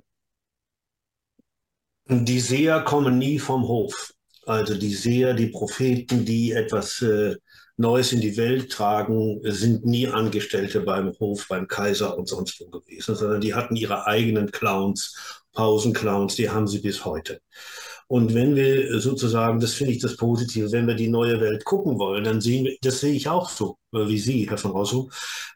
Die Seher kommen nie vom Hof. Also die Seher, die Propheten, die etwas äh, Neues in die Welt tragen, sind nie Angestellte beim Hof, beim Kaiser und sonst wo gewesen, sondern die hatten ihre eigenen Clowns, Pausenclowns, die haben sie bis heute. Und wenn wir sozusagen, das finde ich das Positive, wenn wir die neue Welt gucken wollen, dann sehen wir, das sehe ich auch so, äh, wie Sie, Herr von Rosso,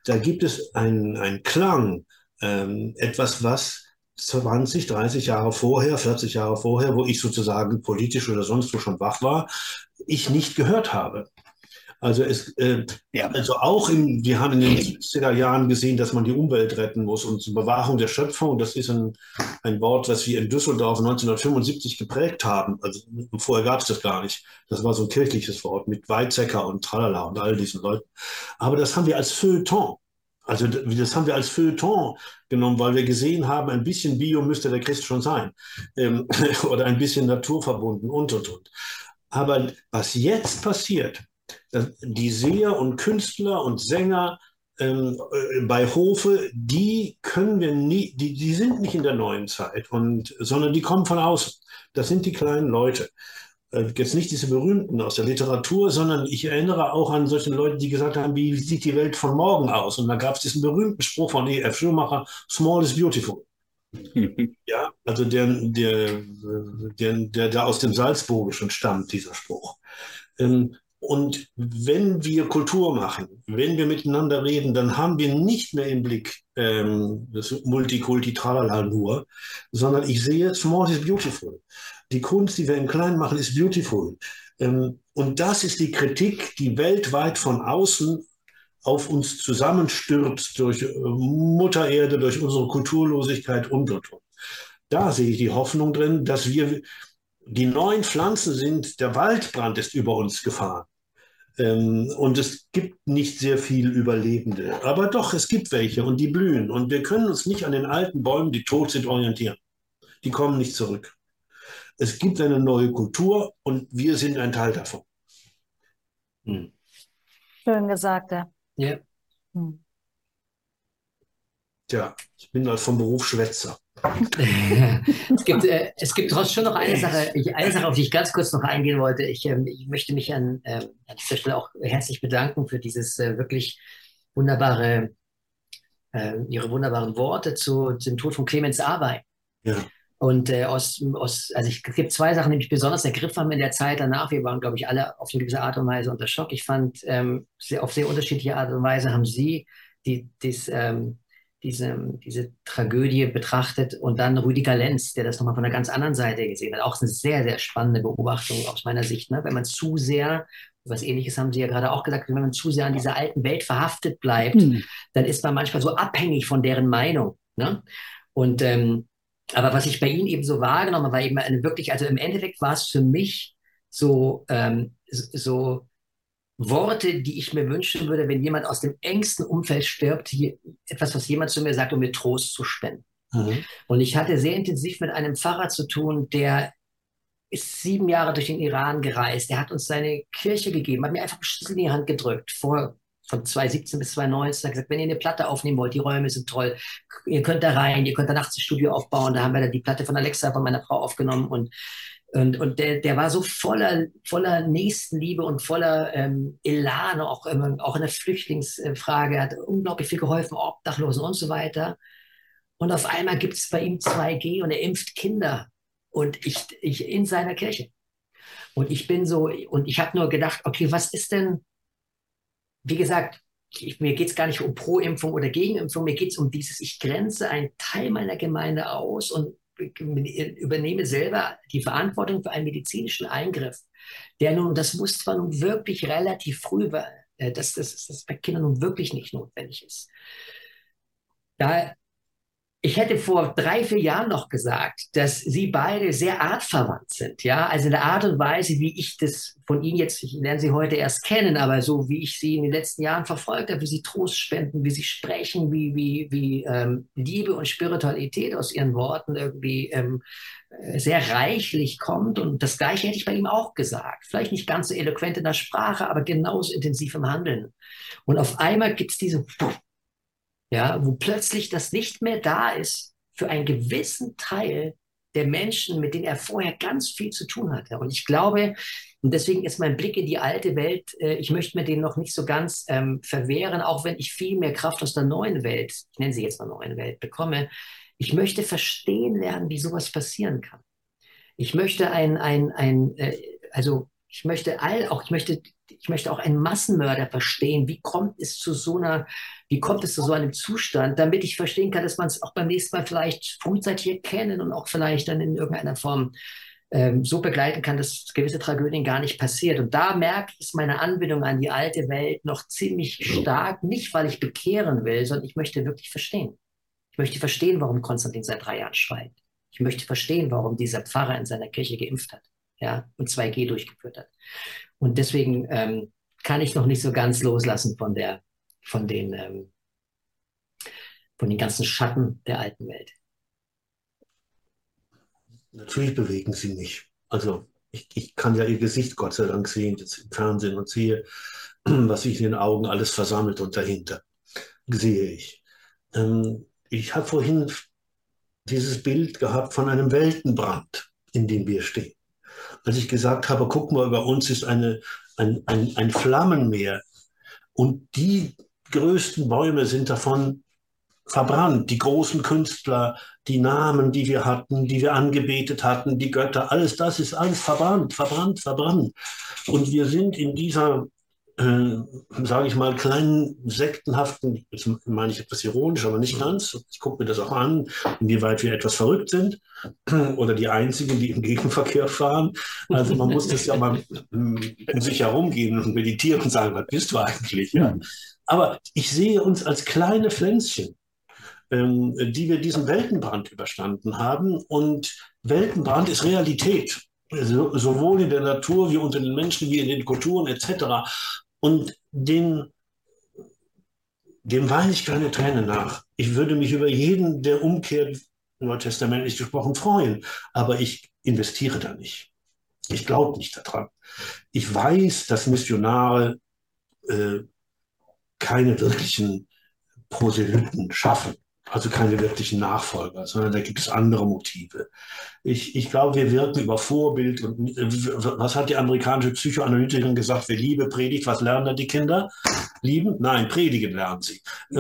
da gibt es einen Klang, ähm, etwas, was 20, 30 Jahre vorher, 40 Jahre vorher, wo ich sozusagen politisch oder sonst wo schon wach war, ich nicht gehört habe. Also, es, äh, ja. also auch in, wir haben in den 70er Jahren gesehen, dass man die Umwelt retten muss und zur Bewahrung der Schöpfung. Das ist ein, ein Wort, das wir in Düsseldorf 1975 geprägt haben. Also vorher gab es das gar nicht. Das war so ein kirchliches Wort mit Weizsäcker und Tralala und all diesen Leuten. Aber das haben wir als Feuilleton also das haben wir als Feuilleton genommen, weil wir gesehen haben, ein bisschen Bio müsste der Christ schon sein ähm, oder ein bisschen naturverbunden und und und. Aber was jetzt passiert, die Seher und Künstler und Sänger ähm, äh, bei Hofe, die können wir nie, die, die sind nicht in der neuen Zeit, und, sondern die kommen von außen. Das sind die kleinen Leute. Äh, jetzt nicht diese berühmten aus der Literatur, sondern ich erinnere auch an solche Leute, die gesagt haben, wie sieht die Welt von morgen aus? Und da gab es diesen berühmten Spruch von E.F. Schumacher, Small is beautiful. ja, also der, der, der, der, der aus dem Salzburgischen stammt, dieser Spruch. Ähm, und wenn wir Kultur machen, wenn wir miteinander reden, dann haben wir nicht mehr im Blick ähm, das Multikulti tralala nur, sondern ich sehe, small is beautiful. Die Kunst, die wir im Kleinen machen, ist beautiful. Ähm, und das ist die Kritik, die weltweit von außen auf uns zusammenstürzt durch äh, Mutter Erde, durch unsere Kulturlosigkeit und und und. Da sehe ich die Hoffnung drin, dass wir die neuen Pflanzen sind, der Waldbrand ist über uns gefahren. Ähm, und es gibt nicht sehr viel Überlebende. Aber doch, es gibt welche und die blühen. Und wir können uns nicht an den alten Bäumen, die tot sind, orientieren. Die kommen nicht zurück. Es gibt eine neue Kultur und wir sind ein Teil davon. Hm. Schön gesagt, ja. ja. Hm. Tja, ich bin halt vom Beruf Schwätzer. es, gibt, äh, es gibt trotzdem schon noch eine Sache, eine Sache, auf die ich ganz kurz noch eingehen wollte. Ich, ähm, ich möchte mich an, äh, an dieser Stelle auch herzlich bedanken für dieses äh, wirklich wunderbare, äh, Ihre wunderbaren Worte zu, zum Tod von Clemens Arbeit. Ja. Und äh, aus, aus, also ich, es gibt zwei Sachen, die mich besonders ergriffen haben in der Zeit danach. Wir waren, glaube ich, alle auf eine gewisse Art und Weise unter Schock. Ich fand, ähm, sehr, auf sehr unterschiedliche Art und Weise haben Sie die, dies, ähm, diese, diese Tragödie betrachtet und dann Rüdiger Lenz, der das nochmal von einer ganz anderen Seite gesehen hat. Auch eine sehr, sehr spannende Beobachtung aus meiner Sicht. Ne? Wenn man zu sehr, was ähnliches haben Sie ja gerade auch gesagt, wenn man zu sehr an dieser alten Welt verhaftet bleibt, mhm. dann ist man manchmal so abhängig von deren Meinung. Ne? Und ähm, aber was ich bei Ihnen eben so wahrgenommen habe, war eben eine wirklich, also im Endeffekt war es für mich so, ähm, so Worte, die ich mir wünschen würde, wenn jemand aus dem engsten Umfeld stirbt, hier, etwas, was jemand zu mir sagt, um mir Trost zu spenden. Mhm. Und ich hatte sehr intensiv mit einem Pfarrer zu tun, der ist sieben Jahre durch den Iran gereist. Der hat uns seine Kirche gegeben, hat mir einfach einen Schlüssel in die Hand gedrückt, vor, von 2017 bis 2019. Hat gesagt, wenn ihr eine Platte aufnehmen wollt, die Räume sind toll, ihr könnt da rein, ihr könnt da nachts ein Studio aufbauen. Da haben wir dann die Platte von Alexa, von meiner Frau aufgenommen und und, und der, der war so voller, voller Nächstenliebe und voller ähm, Elan, auch, ähm, auch in der Flüchtlingsfrage. Er hat unglaublich viel geholfen, Obdachlosen und so weiter. Und auf einmal gibt es bei ihm 2G und er impft Kinder und ich, ich in seiner Kirche. Und ich bin so, und ich habe nur gedacht, okay, was ist denn, wie gesagt, ich, mir geht es gar nicht um Pro-Impfung oder Gegenimpfung, mir geht es um dieses, ich grenze einen Teil meiner Gemeinde aus und übernehme selber die Verantwortung für einen medizinischen Eingriff, der nun, das muss zwar nun wirklich relativ früh, äh, dass das, das bei Kindern nun wirklich nicht notwendig ist. Da ich hätte vor drei, vier Jahren noch gesagt, dass sie beide sehr artverwandt sind. Ja, also in der Art und Weise, wie ich das von ihnen jetzt, ich lerne sie heute erst kennen, aber so wie ich sie in den letzten Jahren verfolgt habe, wie sie Trost spenden, wie sie sprechen, wie, wie, wie ähm, Liebe und Spiritualität aus ihren Worten irgendwie ähm, sehr reichlich kommt. Und das Gleiche hätte ich bei ihm auch gesagt. Vielleicht nicht ganz so eloquent in der Sprache, aber genauso intensiv im Handeln. Und auf einmal gibt es diese ja, wo plötzlich das nicht mehr da ist für einen gewissen Teil der Menschen, mit denen er vorher ganz viel zu tun hatte. Und ich glaube, und deswegen ist mein Blick in die alte Welt, äh, ich möchte mir den noch nicht so ganz ähm, verwehren, auch wenn ich viel mehr Kraft aus der neuen Welt, ich nenne sie jetzt mal neuen Welt, bekomme. Ich möchte verstehen lernen, wie sowas passieren kann. Ich möchte ein, ein, ein äh, also ich möchte all, auch ich möchte, ich möchte auch einen Massenmörder verstehen. Wie kommt es zu so einer, wie kommt es zu so einem Zustand, damit ich verstehen kann, dass man es auch beim nächsten Mal vielleicht frühzeitig erkennen und auch vielleicht dann in irgendeiner Form ähm, so begleiten kann, dass gewisse Tragödien gar nicht passiert. Und da merke ich meine Anbindung an die alte Welt noch ziemlich stark, nicht weil ich bekehren will, sondern ich möchte wirklich verstehen. Ich möchte verstehen, warum Konstantin seit drei Jahren schweigt. Ich möchte verstehen, warum dieser Pfarrer in seiner Kirche geimpft hat ja, und 2G durchgeführt hat. Und deswegen ähm, kann ich noch nicht so ganz loslassen von der, von den, ähm, von den ganzen Schatten der alten Welt. Natürlich bewegen sie mich. Also ich, ich kann ja ihr Gesicht Gott sei Dank sehen, jetzt im Fernsehen und sehe, was sich in den Augen alles versammelt und dahinter sehe ich. Ähm, ich habe vorhin dieses Bild gehabt von einem Weltenbrand, in dem wir stehen als ich gesagt habe, guck mal, bei uns ist eine, ein, ein, ein Flammenmeer und die größten Bäume sind davon verbrannt. Die großen Künstler, die Namen, die wir hatten, die wir angebetet hatten, die Götter, alles das ist alles verbrannt, verbrannt, verbrannt. Und wir sind in dieser äh, sage ich mal, kleinen sektenhaften, jetzt meine ich etwas ironisch, aber nicht ganz. Ich gucke mir das auch an, inwieweit wir etwas verrückt sind oder die Einzigen, die im Gegenverkehr fahren. Also man muss das ja mal um sich herumgehen und meditieren und sagen, was bist du eigentlich? Ja. Aber ich sehe uns als kleine Pflänzchen, ähm, die wir diesen Weltenbrand überstanden haben. Und Weltenbrand ist Realität sowohl in der Natur wie unter den Menschen wie in den Kulturen etc. Und den, dem weine ich keine Träne nach. Ich würde mich über jeden, der umkehrt, neutestamentlich gesprochen, freuen. Aber ich investiere da nicht. Ich glaube nicht daran. Ich weiß, dass Missionare äh, keine wirklichen Proselyten schaffen also keine wirklichen Nachfolger, sondern da gibt es andere Motive. Ich, ich glaube, wir wirken über Vorbild und äh, was hat die amerikanische Psychoanalytikerin gesagt? Wer Liebe predigt, was lernen da die Kinder? Lieben? Nein, predigen lernen sie.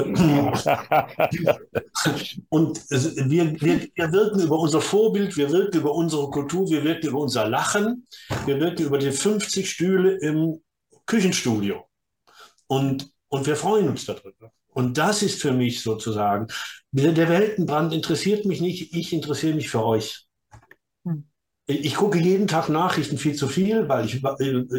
und wir, wir, wir wirken über unser Vorbild, wir wirken über unsere Kultur, wir wirken über unser Lachen, wir wirken über die 50 Stühle im Küchenstudio. Und, und wir freuen uns darüber. Und das ist für mich sozusagen, der Weltenbrand interessiert mich nicht, ich interessiere mich für euch. Hm. Ich gucke jeden Tag Nachrichten viel zu viel, weil ich,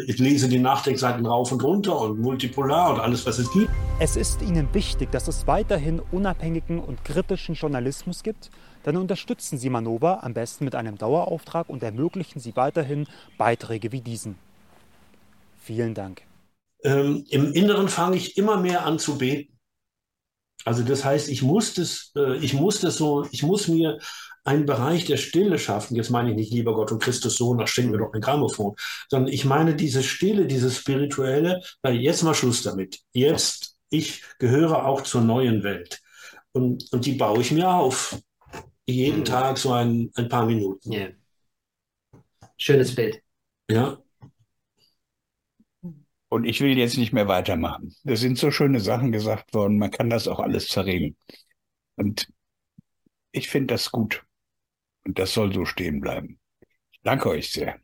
ich, lese die Nachdenkseiten rauf und runter und multipolar und alles, was es gibt. Es ist Ihnen wichtig, dass es weiterhin unabhängigen und kritischen Journalismus gibt. Dann unterstützen Sie Manova am besten mit einem Dauerauftrag und ermöglichen Sie weiterhin Beiträge wie diesen. Vielen Dank. Ähm, Im Inneren fange ich immer mehr an zu beten. Also das heißt, ich muss das, äh, ich muss das so, ich muss mir einen Bereich der Stille schaffen. Jetzt meine ich nicht, lieber Gott und Christus Sohn, da schenken wir doch ein Grammophon, sondern ich meine diese Stille, dieses Spirituelle, weil jetzt mal Schluss damit. Jetzt, ich gehöre auch zur neuen Welt. Und, und die baue ich mir auf. Jeden mhm. Tag so ein, ein paar Minuten. Yeah. Schönes Bild. Ja. Und ich will jetzt nicht mehr weitermachen. Da sind so schöne Sachen gesagt worden, man kann das auch alles zerreden. Und ich finde das gut. Und das soll so stehen bleiben. Ich danke euch sehr.